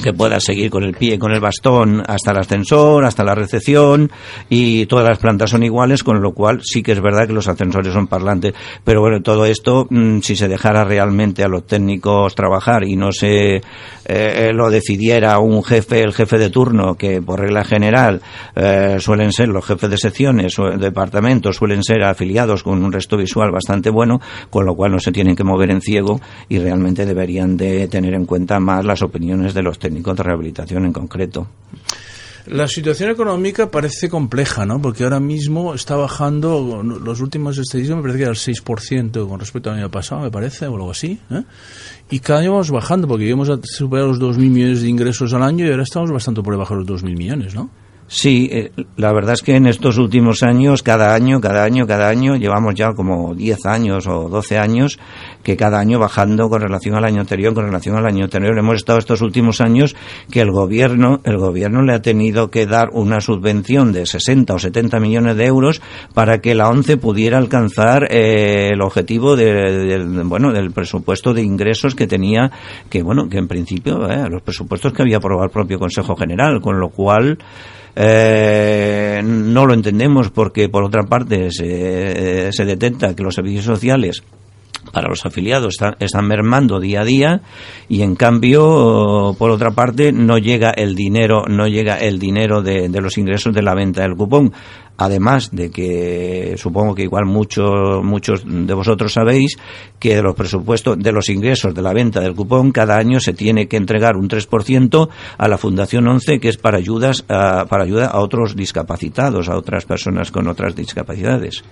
que pueda seguir con el pie, con el bastón hasta el ascensor, hasta la recepción y todas las plantas son iguales, con lo cual sí que es verdad que los ascensores son parlantes. Pero bueno, todo esto, mm, si se dejara realmente a los técnicos trabajar y no se eh, lo decidiera un jefe, el jefe de turno, que por regla general eh, suelen ser los jefes de secciones o departamentos, suelen ser afiliados con un resto visual bastante bueno, con lo cual no se tienen que mover en ciego y realmente deberían de tener en cuenta más las opiniones de los técnicos de rehabilitación en concreto. La situación económica parece compleja, ¿no? Porque ahora mismo está bajando, los últimos estadísticos me parece que era el 6% con respecto al año pasado, me parece, o algo así. ¿eh? Y cada año vamos bajando, porque íbamos a superar los 2.000 millones de ingresos al año y ahora estamos bastante por debajo de los 2.000 millones, ¿no? Sí, eh, la verdad es que en estos últimos años, cada año, cada año, cada año, llevamos ya como 10 años o 12 años que cada año bajando con relación al año anterior, con relación al año anterior. Hemos estado estos últimos años que el gobierno, el gobierno le ha tenido que dar una subvención de 60 o 70 millones de euros para que la ONCE pudiera alcanzar eh, el objetivo de, bueno, del presupuesto de ingresos que tenía, que bueno, que en principio, eh, los presupuestos que había aprobado el propio Consejo General, con lo cual, eh, no lo entendemos porque, por otra parte, se, se detecta que los servicios sociales para los afiliados están, mermando día a día y en cambio por otra parte no llega el dinero no llega el dinero de, de los ingresos de la venta del cupón Además de que supongo que igual muchos muchos de vosotros sabéis que de los presupuestos, de los ingresos de la venta del cupón, cada año se tiene que entregar un 3% a la Fundación 11, que es para ayudas a, para ayuda a otros discapacitados, a otras personas con otras discapacidades.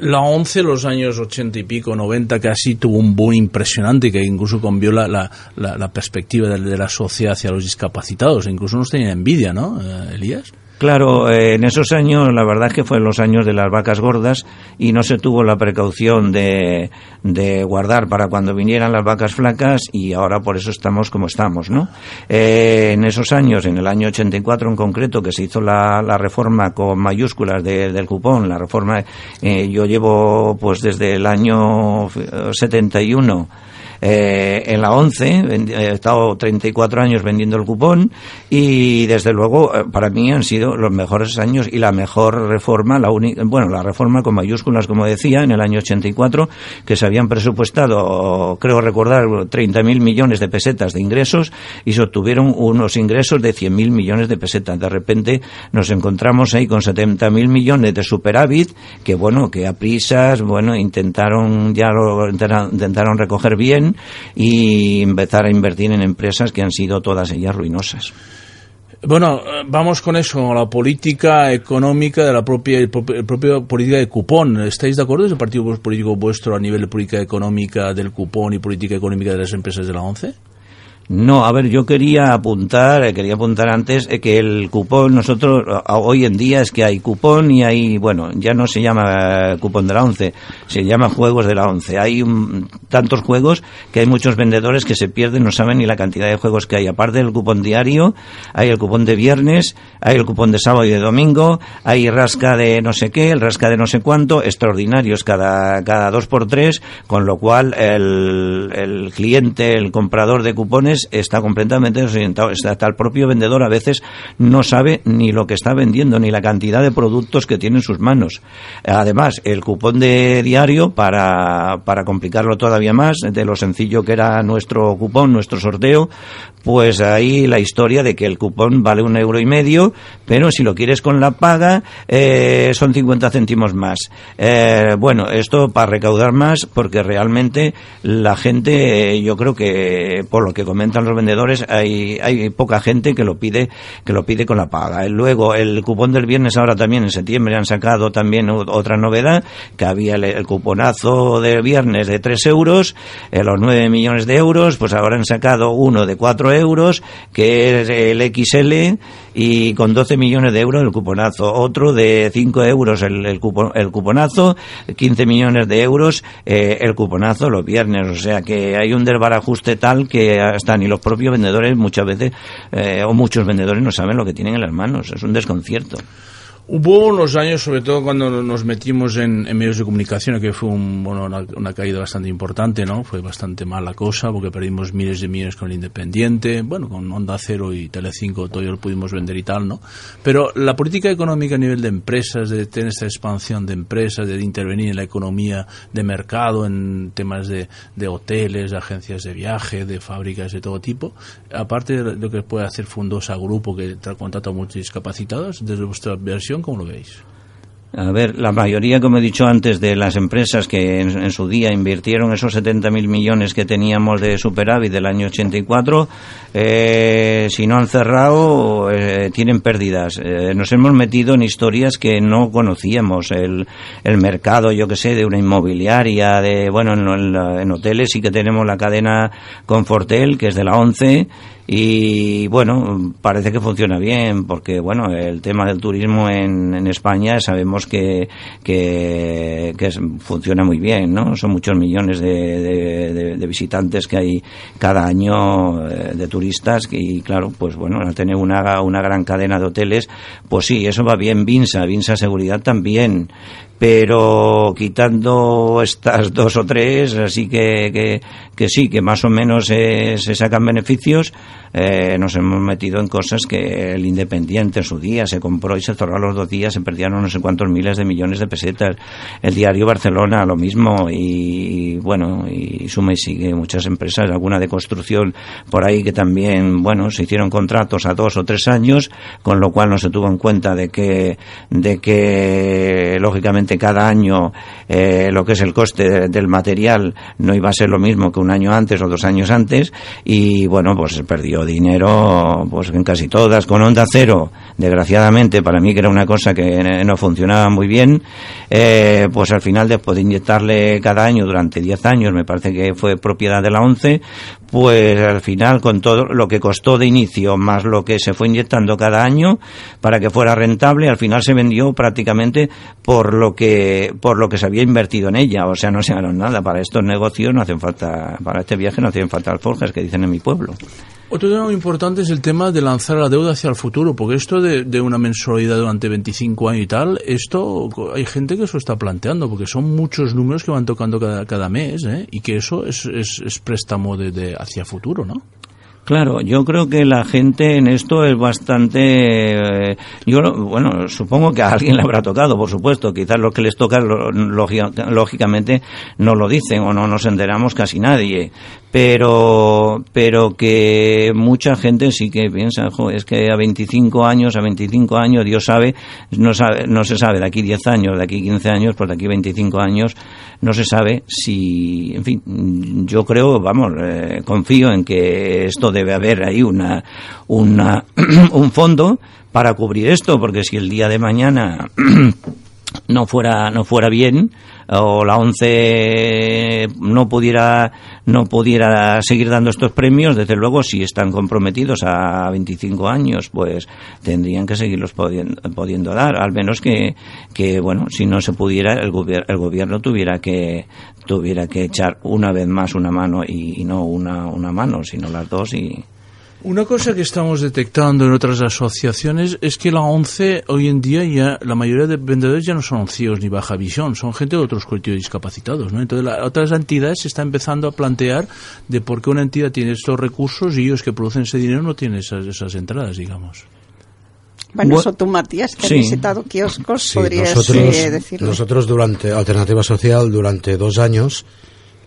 La 11, los años 80 y pico, 90, casi tuvo un boom impresionante que incluso cambió la, la, la, perspectiva de, de, la sociedad hacia los discapacitados. Incluso nos tenía envidia, ¿no, eh, Elías? Claro, eh, en esos años la verdad es que fueron los años de las vacas gordas y no se tuvo la precaución de, de guardar para cuando vinieran las vacas flacas y ahora por eso estamos como estamos, ¿no? Eh, en esos años, en el año 84 en concreto, que se hizo la, la reforma con mayúsculas del cupón, la reforma, eh, yo llevo pues desde el año 71 eh, en la 11, he estado 34 años vendiendo el cupón y desde luego eh, para mí han sido los mejores años y la mejor reforma, la única, bueno, la reforma con mayúsculas como decía en el año 84 que se habían presupuestado, creo recordar, 30.000 millones de pesetas de ingresos y se obtuvieron unos ingresos de 100.000 millones de pesetas. De repente nos encontramos ahí con 70.000 millones de superávit que bueno, que a prisas, bueno, intentaron ya lo intentaron recoger bien y empezar a invertir en empresas que han sido todas ellas ruinosas. Bueno, eh, vamos con eso, la política económica de la propia, el propio, política de cupón. ¿Estáis de acuerdo? ¿Es el partido político vuestro a nivel de política económica del cupón y política económica de las empresas de la ONCE? No, a ver, yo quería apuntar, eh, quería apuntar antes eh, que el cupón, nosotros hoy en día es que hay cupón y hay, bueno, ya no se llama cupón de la once, se llama juegos de la once. Hay tantos juegos que hay muchos vendedores que se pierden, no saben ni la cantidad de juegos que hay. Aparte del cupón diario, hay el cupón de viernes, hay el cupón de sábado y de domingo, hay rasca de no sé qué, el rasca de no sé cuánto, extraordinarios cada, cada dos por tres, con lo cual el, el cliente, el comprador de cupones, está completamente desorientado. Hasta el propio vendedor a veces no sabe ni lo que está vendiendo, ni la cantidad de productos que tiene en sus manos. Además, el cupón de diario, para, para complicarlo todavía más, de lo sencillo que era nuestro cupón, nuestro sorteo, pues ahí la historia de que el cupón vale un euro y medio, pero si lo quieres con la paga, eh, son 50 céntimos más. Eh, bueno, esto para recaudar más, porque realmente la gente, yo creo que por lo que comentan los vendedores, hay, hay poca gente que lo pide, que lo pide con la paga. Luego, el cupón del viernes ahora también en septiembre han sacado también otra novedad, que había el, cuponazo del viernes de 3 euros, eh, los 9 millones de euros, pues ahora han sacado uno de 4 euros, que es el XL, y con 12 millones de euros el cuponazo. Otro de 5 euros el, el, cuponazo, 15 millones de euros eh, el cuponazo los viernes. O sea que hay un desbarajuste tal que hasta ni los propios vendedores muchas veces, eh, o muchos vendedores no saben lo que tienen en las manos. Es un desconcierto. Hubo unos años, sobre todo cuando nos metimos en, medios de comunicación, que fue un, bueno, una, caída bastante importante, ¿no? Fue bastante mala cosa porque perdimos miles de millones con el Independiente, bueno, con Onda Cero y Telecinco todo lo pudimos vender y tal, ¿no? Pero la política económica a nivel de empresas, de tener esta expansión de empresas, de intervenir en la economía de mercado, en temas de, de hoteles, de agencias de viaje, de fábricas de todo tipo, aparte de lo que puede hacer Fundosa Grupo, que contrata a muchos discapacitados, desde vuestra versión, ¿cómo lo veis? A ver, la mayoría, como he dicho antes, de las empresas que en, su día invirtieron esos 70.000 millones que teníamos de superávit del año 84, eh, si no han cerrado, eh, tienen pérdidas. Eh, nos hemos metido en historias que no conocíamos. El, el mercado, yo que sé, de una inmobiliaria, de, bueno, en, en hoteles sí que tenemos la cadena Confortel, que es de la 11, y bueno, parece que funciona bien porque bueno, el tema del turismo en, en España sabemos que, que, funciona muy bien, ¿no? Son muchos millones de, de, visitantes que hay cada año eh, de turistas y claro, pues bueno, al tener una, una gran cadena de hoteles, pues sí, eso va bien. Vinsa, Vinsa Seguridad también pero quitando estas dos o tres, así que, que, sí, que más o menos se, sacan beneficios, eh, nos hemos metido en cosas que el Independiente en su día se compró y se cerró a los dos días, se perdieron no sé cuántos miles de millones de pesetas. El diario Barcelona, lo mismo, y, bueno, y suma y sigue muchas empresas, alguna de construcción por ahí que también, bueno, se hicieron contratos a dos o tres años, con lo cual no se tuvo en cuenta de que, de que lógicamente cada año eh, lo que es el coste del material no iba a ser lo mismo que un año antes o dos años antes y bueno pues perdió dinero pues en casi todas con onda cero desgraciadamente para mí que era una cosa que no funcionaba muy bien, eh, pues al final después de inyectarle cada año durante 10 años, me parece que fue propiedad de la ONCE, pues al final con todo lo que costó de inicio más lo que se fue inyectando cada año para que fuera rentable, al final se vendió prácticamente por lo que por lo que se había invertido en ella, o sea, no se ganó nada. Para estos negocios no hacen falta, para este viaje no hacen falta alforjas que dicen en mi pueblo. Otro tema importante es el tema de lanzar la deuda hacia el futuro, porque esto de, una mensualidad durante 25 años y tal, esto hay gente que eso está planteando, porque son muchos números que van tocando cada, cada mes, ¿eh? y que eso es, es, préstamo de, de hacia futuro, ¿no? Claro, yo creo que la gente en esto es bastante. Eh, yo, bueno, supongo que a alguien le habrá tocado, por supuesto. Quizás lo que les toca, lógicamente, no lo dicen o no nos enteramos casi nadie pero pero que mucha gente sí que piensa, es que a 25 años, a 25 años, Dios sabe, no, sabe, no se sabe, de aquí 10 años, de aquí 15 años, pues de aquí 25 años, no se sabe si, en fin, yo creo, vamos, eh, confío en que esto debe haber ahí una, una un fondo para cubrir esto, porque si el día de mañana no fuera no fuera bien o la ONCE no pudiera no pudiera seguir dando estos premios, desde luego si están comprometidos a 25 años, pues tendrían que seguirlos pudiendo, dar, al menos que, que bueno, si no se pudiera el, el gobierno tuviera que tuviera que echar una vez más una mano y, no una, una mano, sino las dos y una cosa que estamos detectando en otras asociaciones es que la ONCE hoy en día ya la mayoría de vendedores ya no son ciegos ni baja visión, son gente de otros colectivos discapacitados, ¿no? Entonces las otras entidades se están empezando a plantear de por qué una entidad tiene estos recursos y ellos que producen ese dinero no tienen esas entradas, digamos. Bueno, eso tú, Matías, que has visitado kioscos, podrías nosotros, eh, decirlo. Nosotros durante Alternativa Social, durante dos años,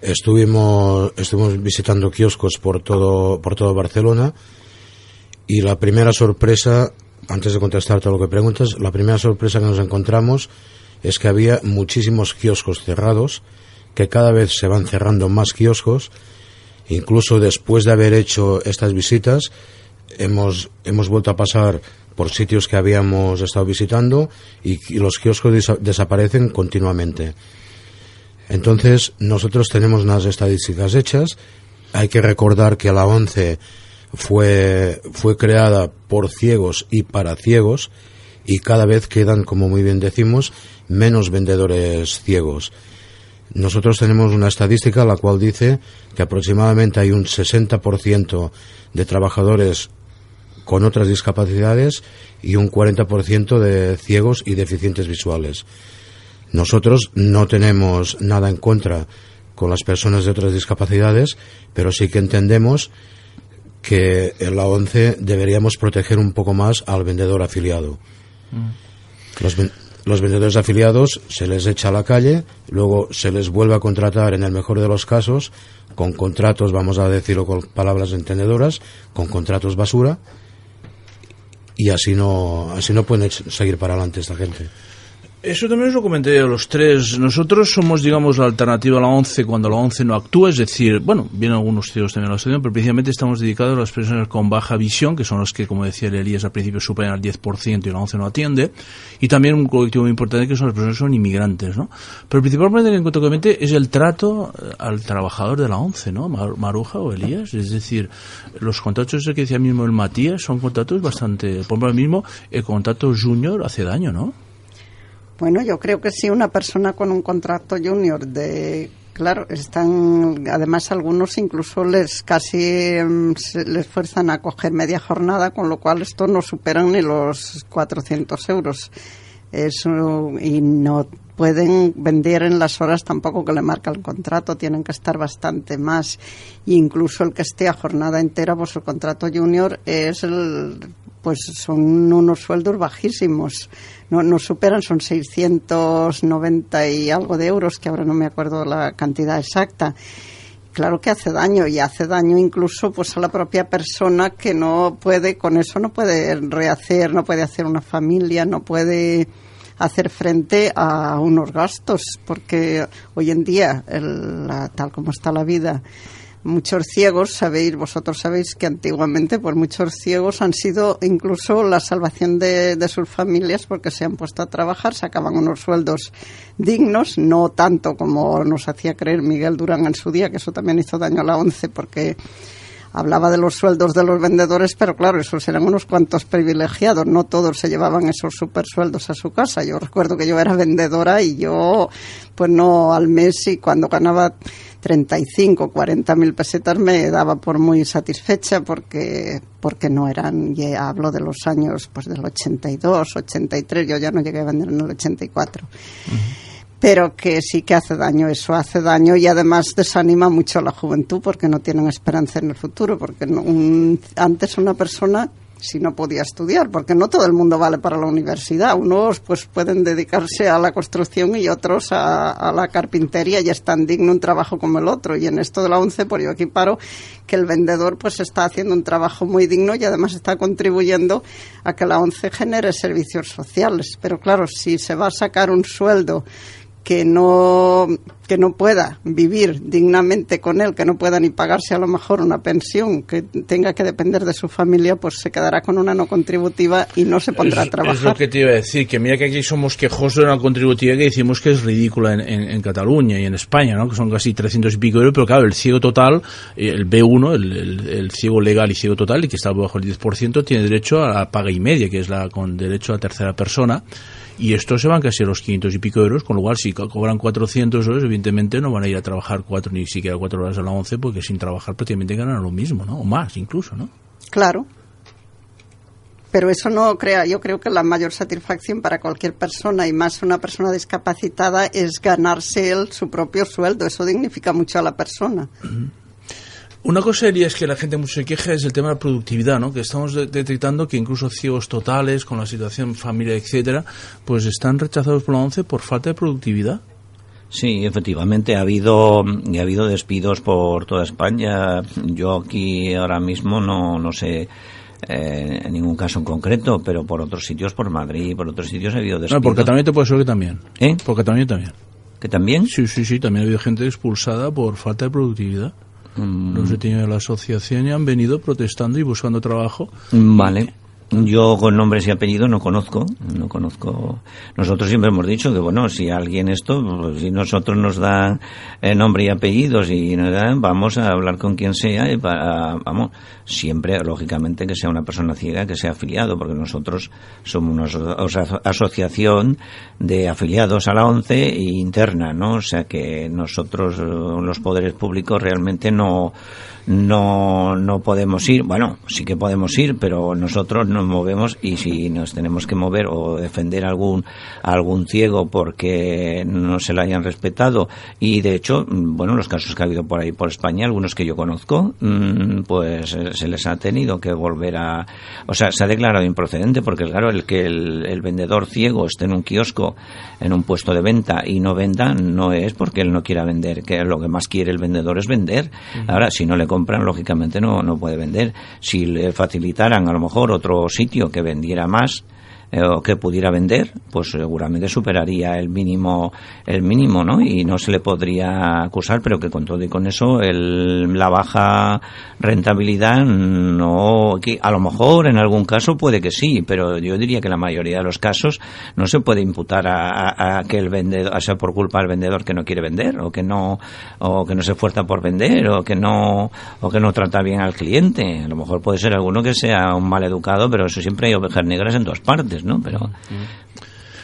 Estuvimos, estuvimos visitando kioscos por todo, por todo Barcelona y la primera sorpresa, antes de contestarte a lo que preguntas, la primera sorpresa que nos encontramos es que había muchísimos kioscos cerrados, que cada vez se van cerrando más kioscos, incluso después de haber hecho estas visitas, hemos, hemos vuelto a pasar por sitios que habíamos estado visitando y, los kioscos desaparecen continuamente. Entonces, nosotros tenemos unas estadísticas hechas. Hay que recordar que la ONCE fue, fue creada por ciegos y para ciegos y cada vez quedan, como muy bien decimos, menos vendedores ciegos. Nosotros tenemos una estadística la cual dice que aproximadamente hay un 60% de trabajadores con otras discapacidades y un 40% de ciegos y deficientes visuales. Nosotros no tenemos nada en contra con las personas de otras discapacidades, pero sí que entendemos que en la ONCE deberíamos proteger un poco más al vendedor afiliado. Mm. Los, los, vendedores afiliados se les echa a la calle, luego se les vuelve a contratar en el mejor de los casos con contratos, vamos a decirlo con palabras entendedoras, con contratos basura y así no así no pueden seguir para adelante esta gente. Eso también os lo comenté a los tres. Nosotros somos, digamos, la alternativa a la ONCE cuando la ONCE no actúa, es decir, bueno, vienen algunos ciegos también la asociación, pero principalmente estamos dedicados a las personas con baja visión, que son las que, como decía Elías al principio, superan al 10% y la ONCE no atiende, y también un colectivo muy importante que son las personas que son inmigrantes, ¿no? Pero principalmente en cuanto que es el trato eh, al trabajador de la ONCE, ¿no? Maruja o Elías, es decir, los contratos que decía mismo el Matías son contratos bastante, por ejemplo, el mismo, el contrato junior hace daño, ¿no? Bueno, yo creo que sí, una persona con un contrato junior de Claro, están, además algunos incluso les casi em, les fuerzan a coger media jornada, con lo cual esto no superan ni los 400 euros. Eso, y no pueden vender en las horas tampoco que le marca el contrato, tienen que estar bastante más. E incluso el que esté a jornada entera, pues el contrato junior es el, pues son unos sueldos bajísimos no, no superan, son 690 y algo de euros, que ahora no me acuerdo la cantidad exacta. Claro que hace daño y hace daño incluso pues a la propia persona que no puede, con eso no puede rehacer, no puede hacer una familia, no puede hacer frente a unos gastos, porque hoy en día, tal como está la vida, muchos ciegos, sabéis, vosotros sabéis que antiguamente por muchos ciegos han sido incluso la salvación de, de, sus familias porque se han puesto a trabajar, sacaban unos sueldos dignos, no tanto como nos hacía creer Miguel Durán en su día, que eso también hizo daño a la ONCE porque hablaba de los sueldos de los vendedores, pero claro, esos eran unos cuantos privilegiados, no todos se llevaban esos super sueldos a su casa. Yo recuerdo que yo era vendedora y yo, pues no al mes y cuando ganaba 35, 40 mil pesetas me daba por muy satisfecha porque, porque no eran, ya hablo de los años pues del 82, 83, yo ya no llegué a vender en el 84. Pero que sí que hace daño, eso hace daño y además desanima mucho a la juventud porque no tienen esperanza en el futuro, porque un, antes una persona si no podía estudiar, porque no todo el mundo vale para la universidad. Unos pues pueden dedicarse a la construcción y otros a, la carpintería y es tan digno un trabajo como el otro. Y en esto de la ONCE, por yo aquí paro, que el vendedor pues está haciendo un trabajo muy digno y además está contribuyendo a que la ONCE genere servicios sociales. Pero claro, si se va a sacar un sueldo que no que no pueda vivir dignamente con él, que no pueda ni pagarse a lo mejor una pensión, que tenga que depender de su familia, pues se quedará con una no contributiva y no se pondrá es, a trabajar. Es lo que te iba a decir, que mira que aquí somos quejosos de una contributiva que decimos que es ridícula en, en, en, Cataluña y en España, ¿no? que son casi 300 y pico euros, pero claro, el ciego total, el B1, el, el, el ciego legal y ciego total, y que está bajo el 10%, tiene derecho a la paga y media, que es la con derecho a tercera persona y estos se van casi a los 500 y pico euros, con lo cual si cobran 400 euros, evidentemente no van a ir a trabajar cuatro ni siquiera cuatro horas a la 11, porque sin trabajar prácticamente ganan lo mismo, ¿no? O más incluso, ¿no? Claro. Pero eso no crea, yo creo que la mayor satisfacción para cualquier persona y más una persona discapacitada es ganarse él su propio sueldo. Eso dignifica mucho a la persona. Uh -huh. Una cosa sería es que la gente mucho se queja es el tema de la productividad, ¿no? Que estamos de detectando que incluso ciegos totales, con la situación familia, etcétera, pues están rechazados por la ONCE por falta de productividad. Sí, efectivamente ha habido ha habido despidos por toda España. Yo aquí ahora mismo no no sé eh, en ningún caso en concreto, pero por otros sitios, por Madrid, por otros sitios ha habido despidos. No, por Cataluña te puede ser que también. ¿Eh? Por Cataluña también. ¿Que también? Sí, sí, sí, también ha habido gente expulsada por falta de productividad. Mm. Los detenidos de la asociación y han venido protestando y buscando trabajo. Vale. Yo con nombres y apellidos no conozco, no conozco. Nosotros siempre hemos dicho que bueno, si alguien esto, pues, si nosotros nos dan eh, nombre y apellidos y nos dan, vamos a hablar con quien sea y para, vamos, siempre lógicamente que sea una persona ciega que sea afiliado, porque nosotros somos una o sea, asociación de afiliados a la ONCE e interna, ¿no? O sea que nosotros los poderes públicos realmente no no, no podemos ir, bueno, sí que podemos ir, pero nosotros nos movemos y si nos tenemos que mover o defender algún, algún ciego porque no se lo hayan respetado. Y de hecho, bueno, los casos que ha habido por ahí por España, algunos que yo conozco, pues se les ha tenido que volver a, o sea, se ha declarado improcedente porque claro, el que el, el vendedor ciego esté en un kiosco, en un puesto de venta y no venda, no es porque él no quiera vender, que lo que más quiere el vendedor es vender. Ahora, si no le compran, lógicamente no, no puede vender. Si le facilitaran a lo mejor otro sitio que vendiera más, eh, que pudiera vender, pues seguramente superaría el mínimo, el mínimo, ¿no? Y no se le podría acusar, pero que con todo y con eso, el, la baja rentabilidad, no, que a lo mejor en algún caso puede que sí, pero yo diría que la mayoría de los casos no se puede imputar a, a, a que el vendedor, o sea, por culpa del vendedor que no quiere vender, o que no, o que no se esfuerza por vender, o que no, o que no trata bien al cliente. A lo mejor puede ser alguno que sea un mal educado, pero eso siempre hay ovejas negras en todas partes. ¿No? Pero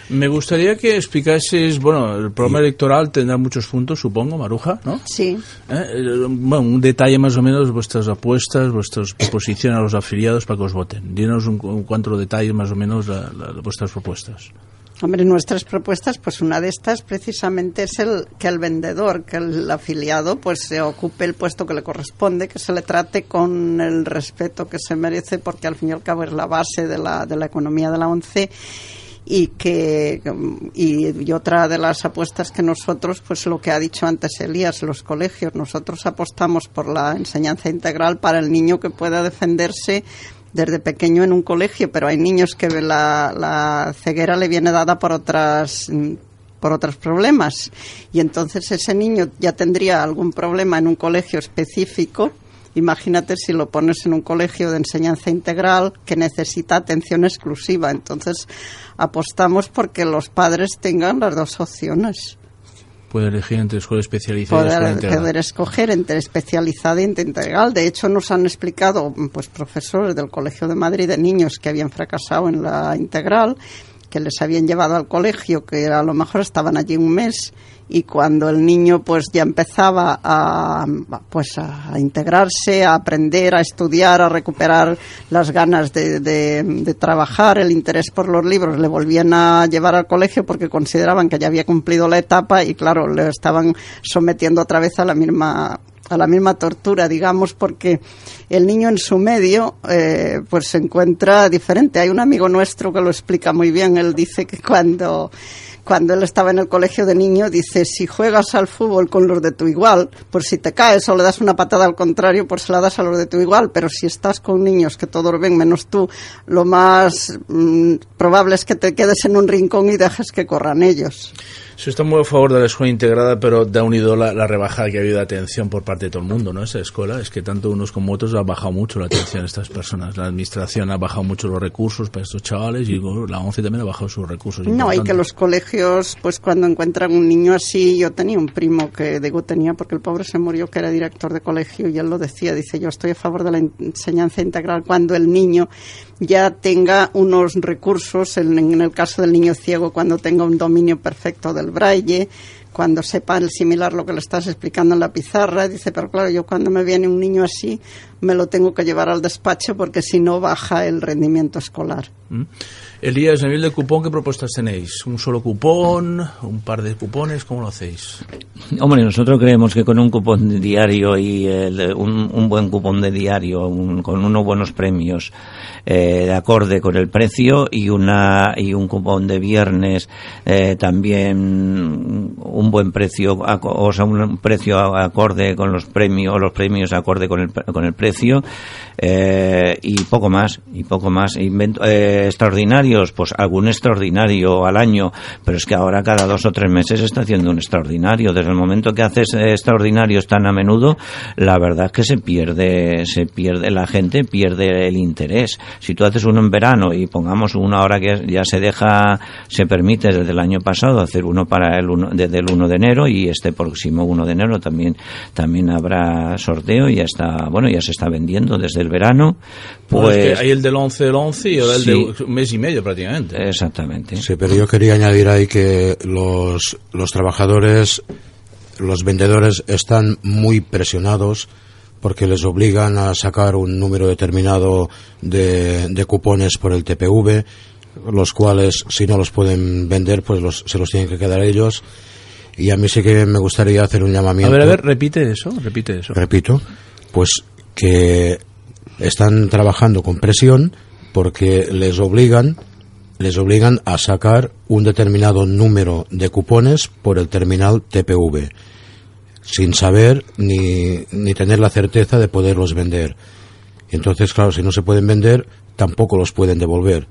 me gustaría que explicases, bueno, el programa electoral tendrá muchos puntos, supongo, Maruja, ¿no? Sí. ¿Eh? Bueno, un detalle más o menos de vuestras apuestas, vuestras proposiciones a los afiliados para que os voten. Dinos un, un cuatro detalles más o menos de, de vuestras propuestas. Hombre, nuestras propuestas, pues una de estas precisamente es el que el vendedor, que el afiliado, pues se ocupe el puesto que le corresponde, que se le trate con el respeto que se merece, porque al fin y al cabo es la base de la, de la economía de la ONCE y que y, y, otra de las apuestas que nosotros pues lo que ha dicho antes Elías los colegios nosotros apostamos por la enseñanza integral para el niño que pueda defenderse desde pequeño en un colegio, pero hay niños que la, la ceguera le viene dada por otras por otros problemas. Y entonces ese niño ya tendría algún problema en un colegio específico. Imagínate si lo pones en un colegio de enseñanza integral que necesita atención exclusiva. Entonces apostamos porque los padres tengan las dos opciones. Puede elegir entre escuela especializada y poder, escuela integral. poder escoger entre especializada e integral. De hecho, nos han explicado pues profesores del Colegio de Madrid de niños que habían fracasado en la integral, que les habían llevado al colegio, que a lo mejor estaban allí un mes y cuando el niño pues ya empezaba a pues a integrarse, a aprender, a estudiar, a recuperar las ganas de, de, trabajar, el interés por los libros, le volvían a llevar al colegio porque consideraban que ya había cumplido la etapa y claro, le estaban sometiendo otra vez a la misma a la misma tortura, digamos, porque el niño en su medio eh, pues se encuentra diferente. Hay un amigo nuestro que lo explica muy bien. Él dice que cuando cuando él estaba en el colegio de niño, dice, si juegas al fútbol con los de tu igual, por si te caes o le das una patada al contrario, pues se la das a los de tu igual, pero si estás con niños que todos ven menos tú, lo más mmm, probable es que te quedes en un rincón y dejes que corran ellos. Eso está muy a favor de la escuela integrada, pero da unido la, la, rebajada que ha habido de atención por parte de todo el mundo, ¿no? Esa escuela es que tanto unos como otros ha bajado mucho la atención a estas personas. La administración ha bajado mucho los recursos para estos chavales y la ONCE también ha bajado sus recursos. No, y que los colegios, pues cuando encuentran un niño así, yo tenía un primo que digo tenía porque el pobre se murió, que era director de colegio y él lo decía, dice yo estoy a favor de la enseñanza integral cuando el niño ya tenga unos recursos, en, en el caso del niño ciego, cuando tenga un dominio perfecto del braille, cuando sepa el similar lo que le estás explicando en la pizarra, dice, pero claro, yo cuando me viene un niño así, me lo tengo que llevar al despacho porque si no baja el rendimiento escolar. ¿Mm? Elías, a nivel de cupón, ¿qué propuestas tenéis? ¿Un solo cupón? ¿Un par de cupones? ¿Cómo lo hacéis? Hombre, nosotros creemos que con un cupón diario y el, un, buen cupón de diario, un, con unos buenos premios, eh, de acorde con el precio y una y un cupón de viernes eh, también un buen precio o sea un precio acorde con los premios los premios acorde con el con el precio eh, y poco más y poco más Invento, eh, pues algún extraordinario al año pero es que ahora cada dos o tres meses está haciendo un extraordinario desde el momento que haces extraordinarios tan a menudo la verdad es que se pierde se pierde la gente pierde el interés si tú haces uno en verano y pongamos una hora que ya se deja, se permite desde el año pasado hacer uno para el uno, desde el 1 de enero y este próximo 1 de enero también, también habrá sorteo y ya está, bueno, ya se está vendiendo desde el verano. Pues, pues es que hay el del 11 del 11 y el sí, del un mes y medio prácticamente. Exactamente. Sí, pero yo quería añadir ahí que los, los trabajadores, los vendedores están muy presionados porque les obligan a sacar un número determinado de, de, cupones por el TPV, los cuales si no los pueden vender, pues los, se los tienen que quedar ellos. Y a mí sí que me gustaría hacer un llamamiento. A ver, a ver, repite eso, repite eso. Repito, pues que están trabajando con presión porque les obligan les obligan a sacar un determinado número de cupones por el terminal TPV sin saber ni, ni tener la certeza de poderlos vender. Entonces, claro, si no se pueden vender, tampoco los pueden devolver.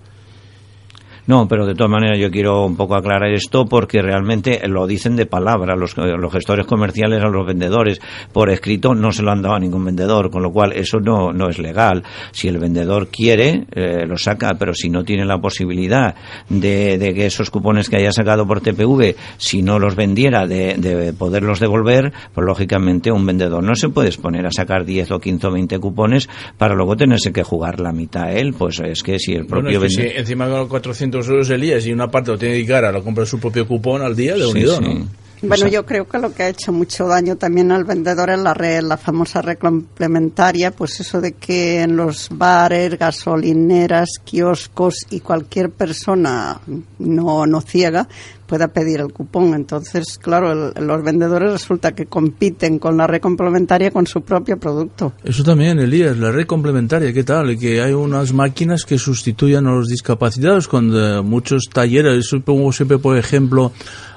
No, pero de todas maneras yo quiero un poco aclarar esto porque realmente lo dicen de palabra los, los, gestores comerciales a los vendedores. Por escrito no se lo han dado a ningún vendedor, con lo cual eso no, no es legal. Si el vendedor quiere, eh, lo saca, pero si no tiene la posibilidad de, de, que esos cupones que haya sacado por TPV, si no los vendiera, de, de, poderlos devolver, pues lógicamente un vendedor no se puede exponer a sacar 10 o 15 o 20 cupones para luego tenerse que jugar la mitad a él. Pues es que si el propio bueno, es que vendedor... si encima con 400 euros Elías y una parte lo tiene que dedicar a la compra de su propio cupón al día de Sí, unido, sí. ¿no? Bueno, yo creo que lo que ha hecho mucho daño también al vendedor es la red, la famosa red complementaria, pues eso de que en los bares, gasolineras, kioscos y cualquier persona no, no ciega pueda pedir el cupón. Entonces, claro, el, los vendedores resulta que compiten con la red complementaria con su propio producto. Eso también, Elías, la red complementaria, ¿qué tal? Que hay unas máquinas que sustituyan a los discapacitados con uh, muchos talleres. Yo pongo siempre, por ejemplo,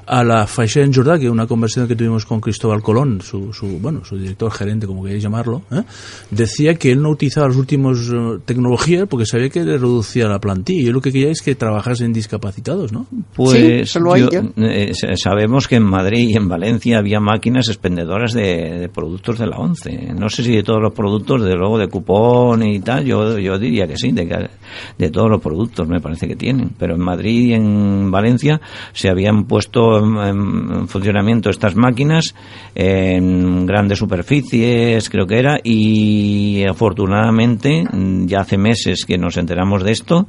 a la Faixa en Jordá, que una conversación que tuvimos con Cristóbal Colón, su, su bueno, su director gerente, como queréis llamarlo, ¿eh? decía que él no utilizaba las últimas uh, tecnologías porque sabía que le reducía la plantilla. Y lo que quería es que trabajasen discapacitados, ¿no? Pues sí, yo, eh, sabemos que en Madrid y en Valencia había máquinas expendedoras de, de, productos de la ONCE. No sé si de todos los productos, de luego de cupón y tal, yo, yo diría que sí, de, de todos los productos me parece que tienen. Pero en Madrid y en Valencia se habían puesto en, funcionamiento estas máquinas en grandes superficies, creo que era, y afortunadamente ya hace meses que nos enteramos de esto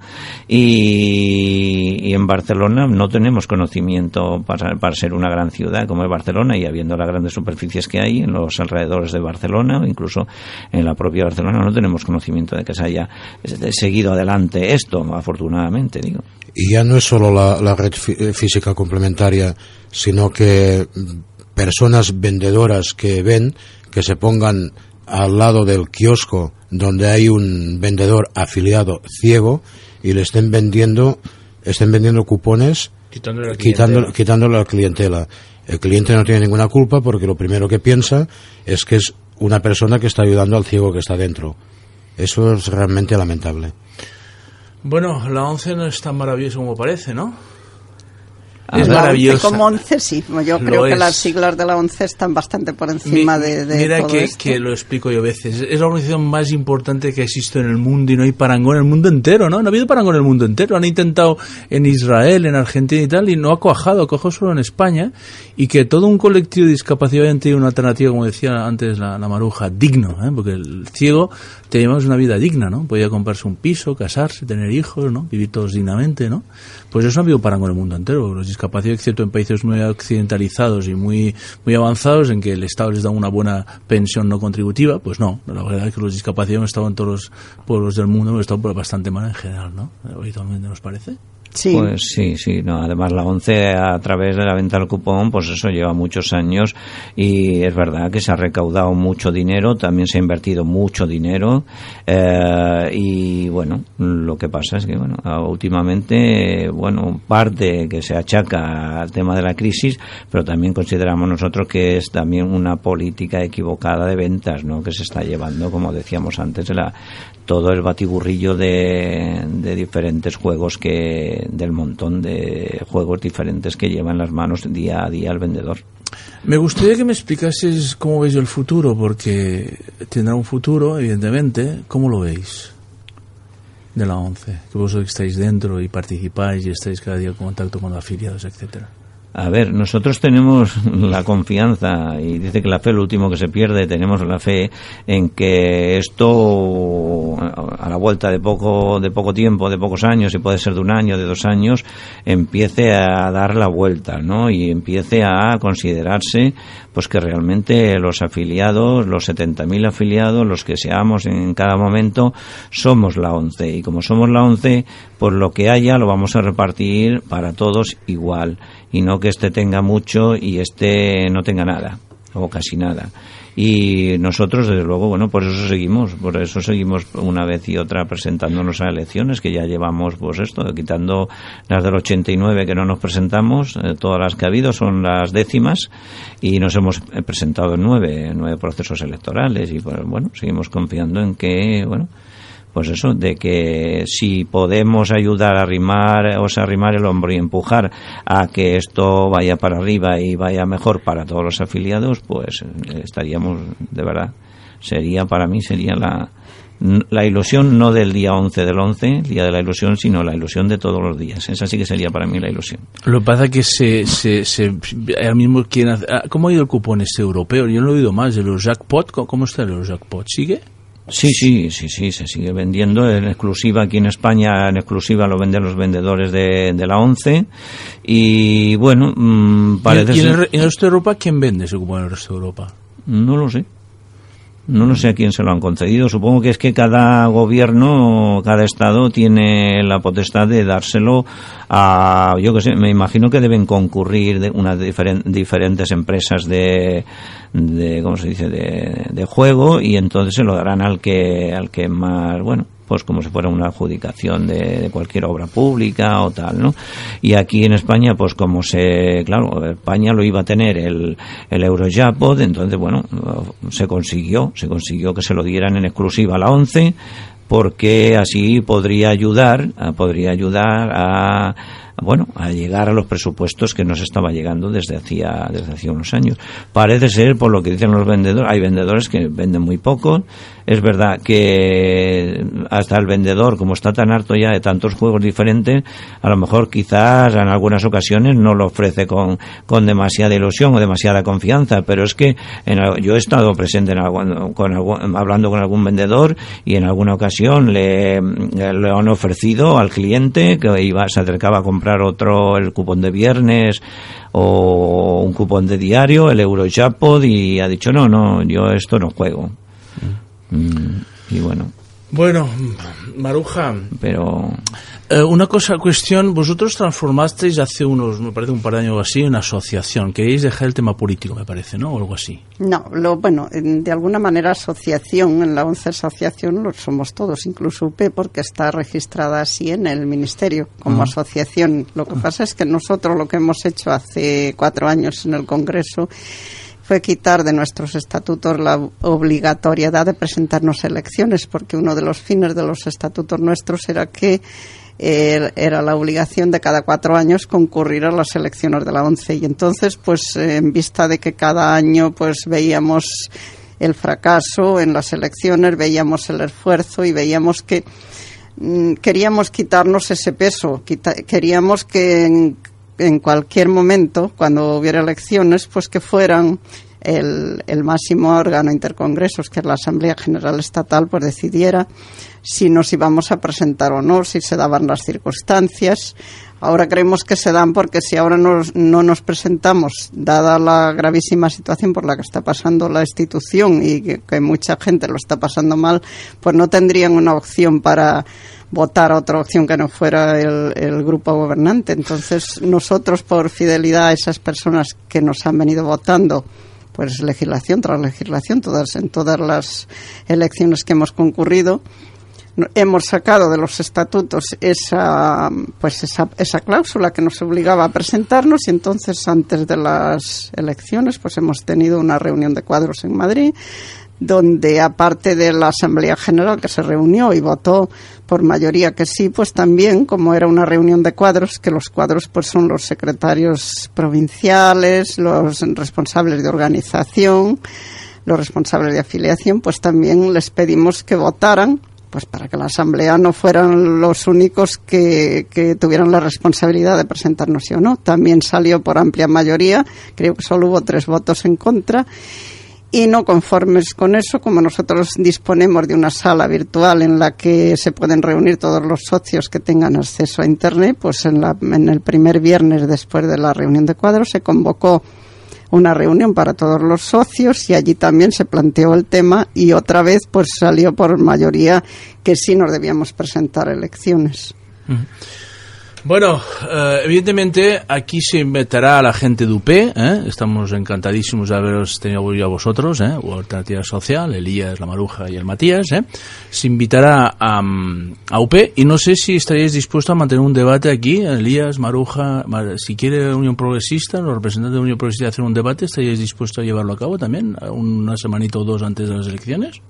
y, en Barcelona no tenemos conocimiento para, para, ser una gran ciudad como es Barcelona y habiendo las grandes superficies que hay en los alrededores de Barcelona o incluso en la propia Barcelona no tenemos conocimiento de que se haya seguido adelante esto, afortunadamente, digo. Y ya no es solo la, la red física complementaria, sino que personas vendedoras que ven que se pongan al lado del kiosco donde hay un vendedor afiliado ciego y le estén vendiendo estén vendiendo cupones quitándole la quitando, quitándole la clientela. El cliente no tiene ninguna culpa porque lo primero que piensa es que es una persona que está ayudando al ciego que está dentro. Eso es realmente lamentable. Bueno, la once no es tan maravillosa como parece, ¿no? Es maravilloso. Como once sí, yo creo que las siglas de la once están bastante por encima de, de, Mira todo que, esto. que lo explico yo a veces. Es la organización más importante que existe en el mundo y no hay parangón en el mundo entero, ¿no? No ha habido parangón en el mundo entero. Han intentado en Israel, en Argentina y tal, y no ha cuajado, ha cuajado solo en España. Y que todo un colectivo de discapacidad haya tenido una alternativa, como decía antes la, la maruja, digno, ¿eh? Porque el ciego teníamos una vida digna, ¿no? Podía comprarse un piso, casarse, tener hijos, ¿no? Vivir todos dignamente, ¿no? Pues eso no ha habido parangón en el mundo entero. Los discapacitados, excepto en países muy occidentalizados y muy, muy avanzados, en que el Estado les da una buena pensión no contributiva, pues no. La verdad es que los discapacitados han estado en todos los pueblos del mundo, hemos estado bastante mal en general, ¿no? Habitualmente nos parece. Sí. Pues sí, sí, no, además la ONCE a través de la venta del cupón, pues eso lleva muchos años y es verdad que se ha recaudado mucho dinero, también se ha invertido mucho dinero eh, y bueno, lo que pasa es que bueno, últimamente, bueno, parte que se achaca al tema de la crisis, pero también consideramos nosotros que es también una política equivocada de ventas, ¿no? Que se está llevando, como decíamos antes, la, todo el batiburrillo de, de diferentes juegos que del montón de juegos diferentes que lleva en las manos día a día el vendedor. Me gustaría que me explicases cómo veis el futuro, porque tendrá un futuro, evidentemente. ¿Cómo lo veis? De la ONCE, que vosotros estáis dentro y participáis y estáis cada día en contacto con los afiliados, etcétera. A ver, nosotros tenemos la confianza, y dice que la fe es lo último que se pierde, tenemos la fe en que esto, a la vuelta de poco, de poco tiempo, de pocos años, y puede ser de un año, de dos años, empiece a dar la vuelta, ¿no? Y empiece a considerarse, pues que realmente los afiliados, los 70.000 afiliados, los que seamos en cada momento, somos la ONCE. Y como somos la ONCE, pues lo que haya lo vamos a repartir para todos igual y no que este tenga mucho y este no tenga nada o casi nada y nosotros desde luego bueno por eso seguimos por eso seguimos una vez y otra presentándonos a elecciones que ya llevamos pues esto quitando las del 89 que no nos presentamos eh, todas las que ha habido son las décimas y nos hemos presentado en nueve nueve procesos electorales y pues bueno seguimos confiando en que bueno pues eso, de que si podemos ayudar a arrimar, o sea, arrimar el hombro y empujar a que esto vaya para arriba y vaya mejor para todos los afiliados, pues estaríamos, de verdad, sería para mí, sería la, la ilusión no del día 11 del 11, el día de la ilusión, sino la ilusión de todos los días. Esa sí que sería para mí la ilusión. Lo que pasa es que se, se, se, ahora mismo quieren hacer, ¿cómo ha ido el cupón este europeo? Yo no lo he oído más, de los jackpot, ¿cómo está el jackpot? ¿Sigue? Sí, sí, sí, sí, se sigue vendiendo en exclusiva aquí en España, en exclusiva lo venden los vendedores de, de la ONCE y bueno, mmm, parece ¿Y, en, el, en el resto de Europa quién vende ese cupón en el resto de Europa? No lo sé. No lo sé a quién se lo han concedido. Supongo que es que cada gobierno, cada estado tiene la potestad de dárselo a, yo que sé, me imagino que deben concurrir de unas diferen, diferentes empresas de, de cómo se dice de, de juego y entonces se lo darán al que al que más bueno pues como si fuera una adjudicación de, de, cualquier obra pública o tal, ¿no? Y aquí en España, pues como se, claro, España lo iba a tener el, el Eurojapod, entonces, bueno, se consiguió, se consiguió que se lo dieran en exclusiva a la ONCE, porque así podría ayudar, podría ayudar a bueno, a llegar a los presupuestos que nos estaba llegando desde hacía, desde hacía unos años. Parece ser, por lo que dicen los vendedores, hay vendedores que venden muy poco. Es verdad que hasta el vendedor, como está tan harto ya de tantos juegos diferentes, a lo mejor quizás en algunas ocasiones no lo ofrece con, con demasiada ilusión o demasiada confianza, pero es que en, yo he estado presente en con algún, hablando con algún vendedor y en alguna ocasión le, le han ofrecido al cliente que iba, se acercaba a comprar otro, el cupón de viernes o un cupón de diario, el Eurojackpot y ha dicho no, no, yo esto no juego. Mm, y bueno. Bueno, Maruja. Pero. Eh, una cosa, cuestión, vosotros transformasteis hace unos, me parece un par de años así, una asociación. Queréis dejar el tema político, me parece, ¿no? O algo así. No, lo, bueno, de alguna manera asociación, en la 11 asociación lo somos todos, incluso UP, porque está registrada así en el Ministerio como Ah. asociación. Lo que pasa es que nosotros lo que hemos hecho hace cuatro años en el Congreso fue quitar de nuestros estatutos la obligatoriedad de presentarnos elecciones, porque uno de los fines de los estatutos nuestros era que eh, era la obligación de cada cuatro años concurrir a las elecciones de la ONCE. Y entonces, pues eh, en vista de que cada año pues veíamos el fracaso en las elecciones, veíamos el esfuerzo y veíamos que mm, queríamos quitarnos ese peso, queríamos que en, en cualquier momento, cuando hubiera elecciones, pues que fueran el, el máximo órgano intercongresos, que es la Asamblea General Estatal, pues decidiera si nos íbamos a presentar o no, si se daban las circunstancias. Ahora creemos que se dan porque si ahora nos- no nos presentamos, dada la gravísima situación por la que está pasando la institución y que, que mucha gente lo está pasando mal, pues no tendrían una opción para votar a otra opción que no fuera el, el grupo gobernante. Entonces, nosotros, por fidelidad a esas personas que nos han venido votando, pues legislación tras legislación, todas en todas las elecciones que hemos concurrido, hemos sacado de los estatutos esa pues esa, esa cláusula que nos obligaba a presentarnos y entonces antes de las elecciones pues hemos tenido una reunión de cuadros en Madrid donde aparte de la Asamblea General que se reunió y votó por mayoría que sí, pues también como era una reunión de cuadros, que los cuadros pues son los secretarios provinciales, los responsables de organización, los responsables de afiliación, pues también les pedimos que votaran pues para que la Asamblea no fueran los únicos que, que tuvieran la responsabilidad de presentarnos sí o no. También salió por amplia mayoría, creo que solo hubo tres votos en contra. Y no conformes con eso, como nosotros disponemos de una sala virtual en la que se pueden reunir todos los socios que tengan acceso a Internet, pues en, la, en el primer viernes después de la reunión de cuadros se convocó una reunión para todos los socios y allí también se planteó el tema y otra vez pues salió por mayoría que sí nos debíamos presentar elecciones. Bueno, eh, evidentemente aquí se invitará a la gente de UP, ¿eh? estamos encantadísimos de haberos tenido hoy a vosotros, ¿eh? o Alternativa Social, Elías, la Maruja y el Matías, ¿eh? se invitará a, a UP y no sé si estaríais dispuestos a mantener un debate aquí, Elías, Maruja, Mar- si quiere Unión Progresista, los representantes de Unión Progresista hacer un debate, ¿estaríais dispuestos a llevarlo a cabo también, una semanita o dos antes de las elecciones?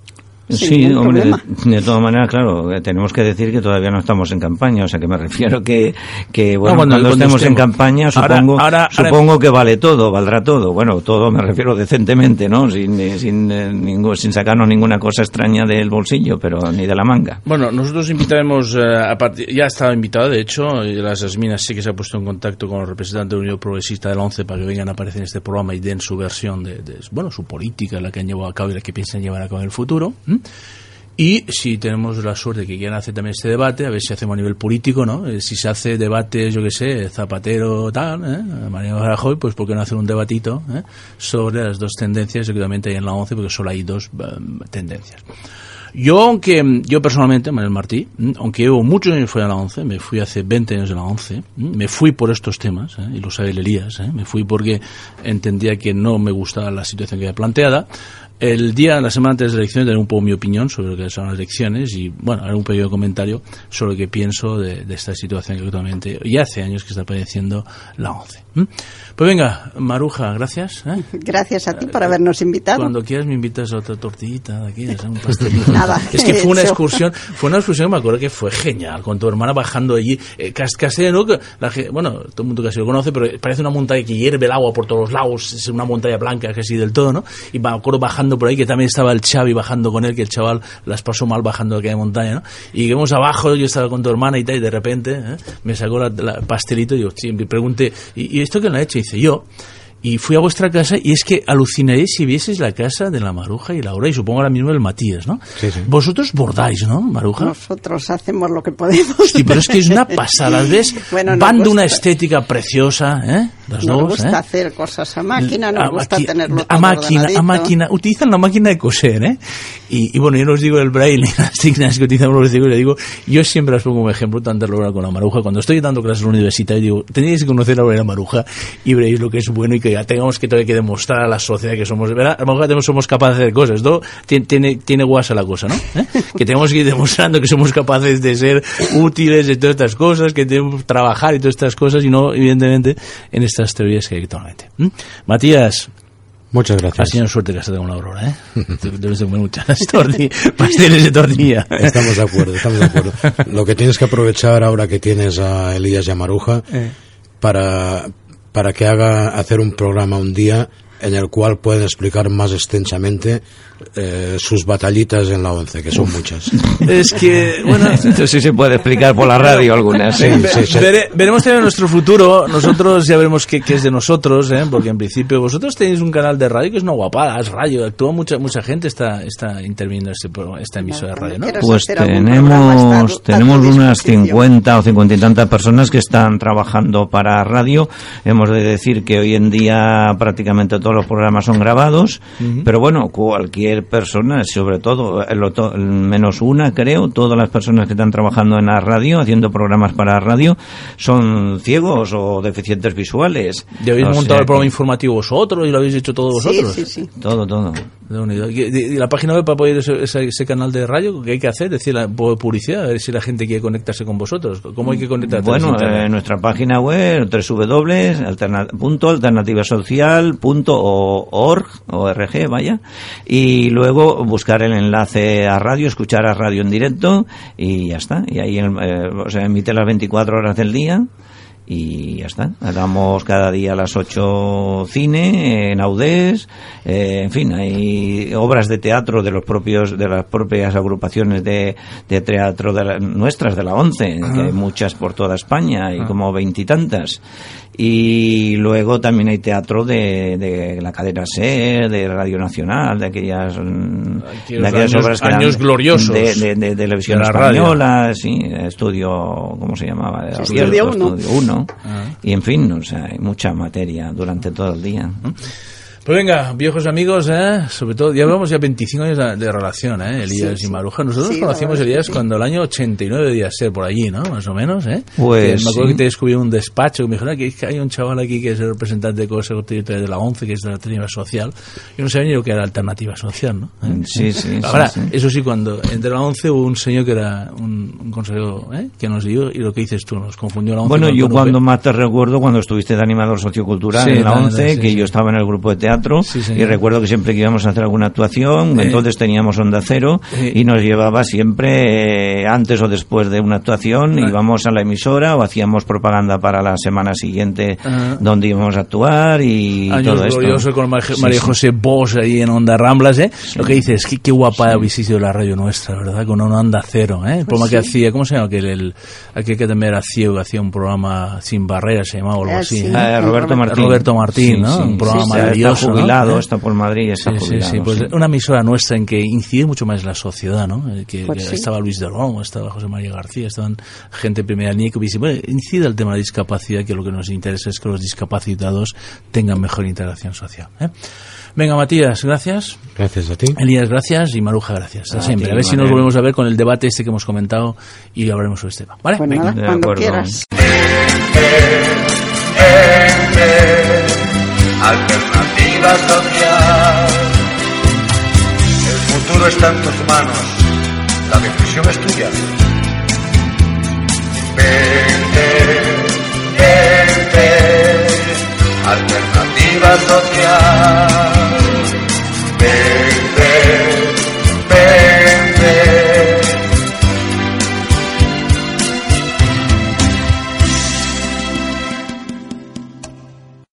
Sí, hombre, de, de todas maneras, claro, tenemos que decir que todavía no estamos en campaña, o sea que me refiero que, que bueno, No, cuando- estemos en campaña, supongo, ahora- ahora- supongo que vale todo, valdrá todo, bueno, todo me refiero decentemente, ¿no? Sin, eh, sin, eh, ningún- sin sacarnos ninguna cosa extraña del bolsillo, pero ni de la manga. Bueno, nosotros invitaremos, eh, a ya estaba invitado, de hecho, y las Asminas sí que se ha puesto en contacto con los representantes de la Unión Progresista del 11 para que vengan a aparecer en este programa y den su versión de, de, bueno, su política, la que han llevado a cabo y la que piensan llevar a cabo en el futuro. Y si tenemos la suerte que quieran hacer también este debate, a ver si hacemos a nivel político, ¿no? Eh, Si se hace debate, yo que sé, Zapatero, tal, ¿eh? Mariano Rajoy, pues ¿por qué no hacer un debatito ¿eh? sobre las dos tendencias que obviamente hay en la 11, porque solo hay dos eh, tendencias. Yo, aunque yo personalmente, Manuel Martí, aunque llevo muchos años fuera de la ONCE, me fui hace 20 años de la ONCE, mm, me fui por estos temas, y lo sabe el Elías, ¿eh? me fui porque entendía que no me gustaba la situación que había planteada, el día, la semana antes de las elecciones, daré un poco mi opinión sobre lo que son las elecciones y, bueno, haré un pequeño comentario sobre lo que pienso de, de esta situación que actualmente, y hace años que está padeciendo la ONCE. ¿Mm? Pues venga, Maruja, gracias. ¿eh? Gracias a ti por habernos invitado. Cuando quieras me invitas a otra tortillita de aquí, un pastelito. Nada, es que fue una hecho. excursión, fue una excursión que me acuerdo que fue genial, con tu hermana bajando allí, eh, la bueno, todo el mundo casi lo conoce, pero parece una montaña que hierve el agua por todos los lados, es una montaña blanca casi del todo, ¿no? Y me acuerdo bajando por ahí, que también estaba el Xavi bajando con él, que el chaval las pasó mal bajando aquella montaña, ¿no? Y llegamos abajo, yo estaba con tu hermana y tal, y de repente ¿eh? me sacó la, la pastelito y yo, sí, me pregunté, ¿y, y esto quién lo ha hecho? Y dice, yo. Y fui a vuestra casa y es que alucinaréis si vieseis la casa de la Maruja y Laura y supongo ahora mismo el Matías, ¿no? Sí, sí. Vosotros bordáis, ¿no, Maruja? Nosotros hacemos lo que podemos. Sí, pero es que es una pasada, ¿ves? Bueno, Van de una estética preciosa, ¿eh? Las Nos dos, gusta ¿eh? hacer cosas a máquina, nos A gusta maqui- tenerlo a máquina, a máquina, utilizan la máquina de coser, ¿eh? Y, y bueno, yo no os digo el braille y las signas que utilizamos los ciegos, le digo, yo siempre las pongo como ejemplo, tanto Laura con la maruja. Cuando estoy dando clases en la universidad, digo, tenéis que conocer a Laura y la maruja y veréis lo que es bueno y que ya tengamos que todavía que demostrar a la sociedad que somos, ¿verdad? A lo mejor tenemos- somos capaces de hacer cosas, ¿no? Tiene, tiene, tiene guasa la cosa, ¿no? ¿Eh? Que tenemos que ir demostrando que somos capaces de ser útiles de todas estas cosas, que tenemos que trabajar y todas estas cosas y no, evidentemente, en estas teorías que hay actualmente. ¿Mm? Matías, Muchas Has gracias. tenido suerte que has con la aurora, ¿eh? Debes de comer muchas pasteles de tortilla. Estamos de acuerdo, estamos de acuerdo. Lo que tienes que aprovechar ahora que tienes a Elías Yamaruja Eh. para, para que haga hacer un programa un día en el cual pueden explicar más extensamente eh, sus batallitas en la once, que son muchas. Es que, bueno, Esto sí se puede explicar por la radio algunas. ¿eh? Sí, sí, sí. Vere- veremos también nuestro futuro. Nosotros ya veremos qué, qué es de nosotros, ¿eh? porque en principio vosotros tenéis un canal de radio que es una guapada, es radio. Actúa mucha mucha gente está está interviniendo en este esta emisora de radio, ¿no? Pues tenemos, tenemos unas disposición. 50 o 50 y tantas personas que están trabajando para radio. Hemos de decir que hoy en día prácticamente todos los programas son grabados, pero bueno, cualquier persona, sobre todo, el menos una creo, todas las personas que están trabajando en la radio, haciendo programas para la radio, son ciegos o deficientes visuales. Ya habéis O montado sea el programa que- informativo vosotros y lo habéis hecho todos Sí, vosotros. sí, sí. Todo, todo. Unidad. ¿Y y la página web para poder ir ese, ese- ese canal de radio? ¿Qué hay que hacer? Decir, la, pu- publicidad, a ver si la gente quiere conectarse con vosotros. ¿Cómo hay que conectarse? Bueno, eh, nuestra página web www.alternativasocial.org, org, vaya, y luego buscar el enlace a radio, escuchar a radio en directo y ya está. Y ahí eh, o sea, emite las 24 horas del día y ya está. Damos cada día a las 8 cine en Audés, eh, en fin, hay obras de teatro de los propios de las propias agrupaciones de, de teatro de la- nuestras de la ONCE, que hay muchas por toda España, hay como veintitantas. Y luego también hay teatro de, de la cadena SER, de Radio Nacional, de aquellas, mm, Aquellos de aquellas años- obras que eran años gloriosos de, de- de televisión radio. española, sí, estudio, ¿cómo se llamaba? Uno. Estudio Uno. Ah. Y en fin, o sea, hay mucha materia durante todo el día. Pues venga, viejos amigos, ¿eh? sobre todo, ya llevamos ya 25 años de, de relación, ¿eh? Elías Sí, y Maruja. Nosotros Sí, conocimos, Elías, sí. cuando el año 89 debía ser por allí, ¿no? Más o menos, ¿eh? Pues Que me acuerdo sí. que te descubrí un despacho, que me dijeron que, que hay un chaval aquí que es el representante de Consejo de la ONCE, que es de la alternativa social. Yo no sabía ni lo que era alternativa social, ¿no? ¿Eh? Sí, sí, Ahora, sí, sí. eso sí, cuando entré a la ONCE hubo un señor que era un, un consejero, ¿eh? Que nos dio, y lo que dices tú, nos confundió la ONCE. Bueno, yo cuando UP. más te recuerdo cuando estuviste de animador sociocultural Sí, en la nada, 11, sí, que sí. yo estaba en el grupo de teatro Sí, señor. y recuerdo que siempre que íbamos a hacer alguna actuación, Eh. entonces teníamos onda cero Eh. y nos llevaba siempre eh, antes o después de una actuación, Ah. íbamos a la emisora o hacíamos propaganda para la semana siguiente Ah. donde íbamos a actuar y Años todo esto. gloriosos con Mar- Sí, María sí. José Bosch ahí en Onda Ramblas, ¿eh? Lo que dices, qué, qué guapa habéis sido la radio nuestra, ¿verdad? Con una Onda Cero, ¿eh? El programa que hacía, ¿cómo se llama? Aquel, el, aquel que también era ciego, que hacía un programa sin barreras, se llamaba o algo Ah, así. sí. ¿eh? Ah, Roberto Martín. Roberto Martín, Sí, ¿no? sí, un programa sí, sí. maravilloso. Eso, jubilado, ¿no? está por Madrid y está Sí, sí, jubilado. sí, pues sí. una emisora nuestra en que incide mucho más la sociedad, ¿no? Eh, Que, Pues que sí. estaba Luis de Ron, estaba José María García, estaban gente de primera línea que dice, bueno, incide el tema de la discapacidad, que lo que nos interesa es que los discapacitados tengan mejor integración social. ¿eh? Venga, Matías, gracias. Gracias a ti. Elías, gracias. Y Maruja, gracias. Hasta A siempre. ti, a ver si nos volvemos a ver con el debate este que hemos comentado y hablaremos sobre este tema. ¿Vale? Pues Venga. nada, cuando quieras. Gente va a. El futuro está en tus manos, la decisión es tuya. Vente, vente, alternativa social. Vente.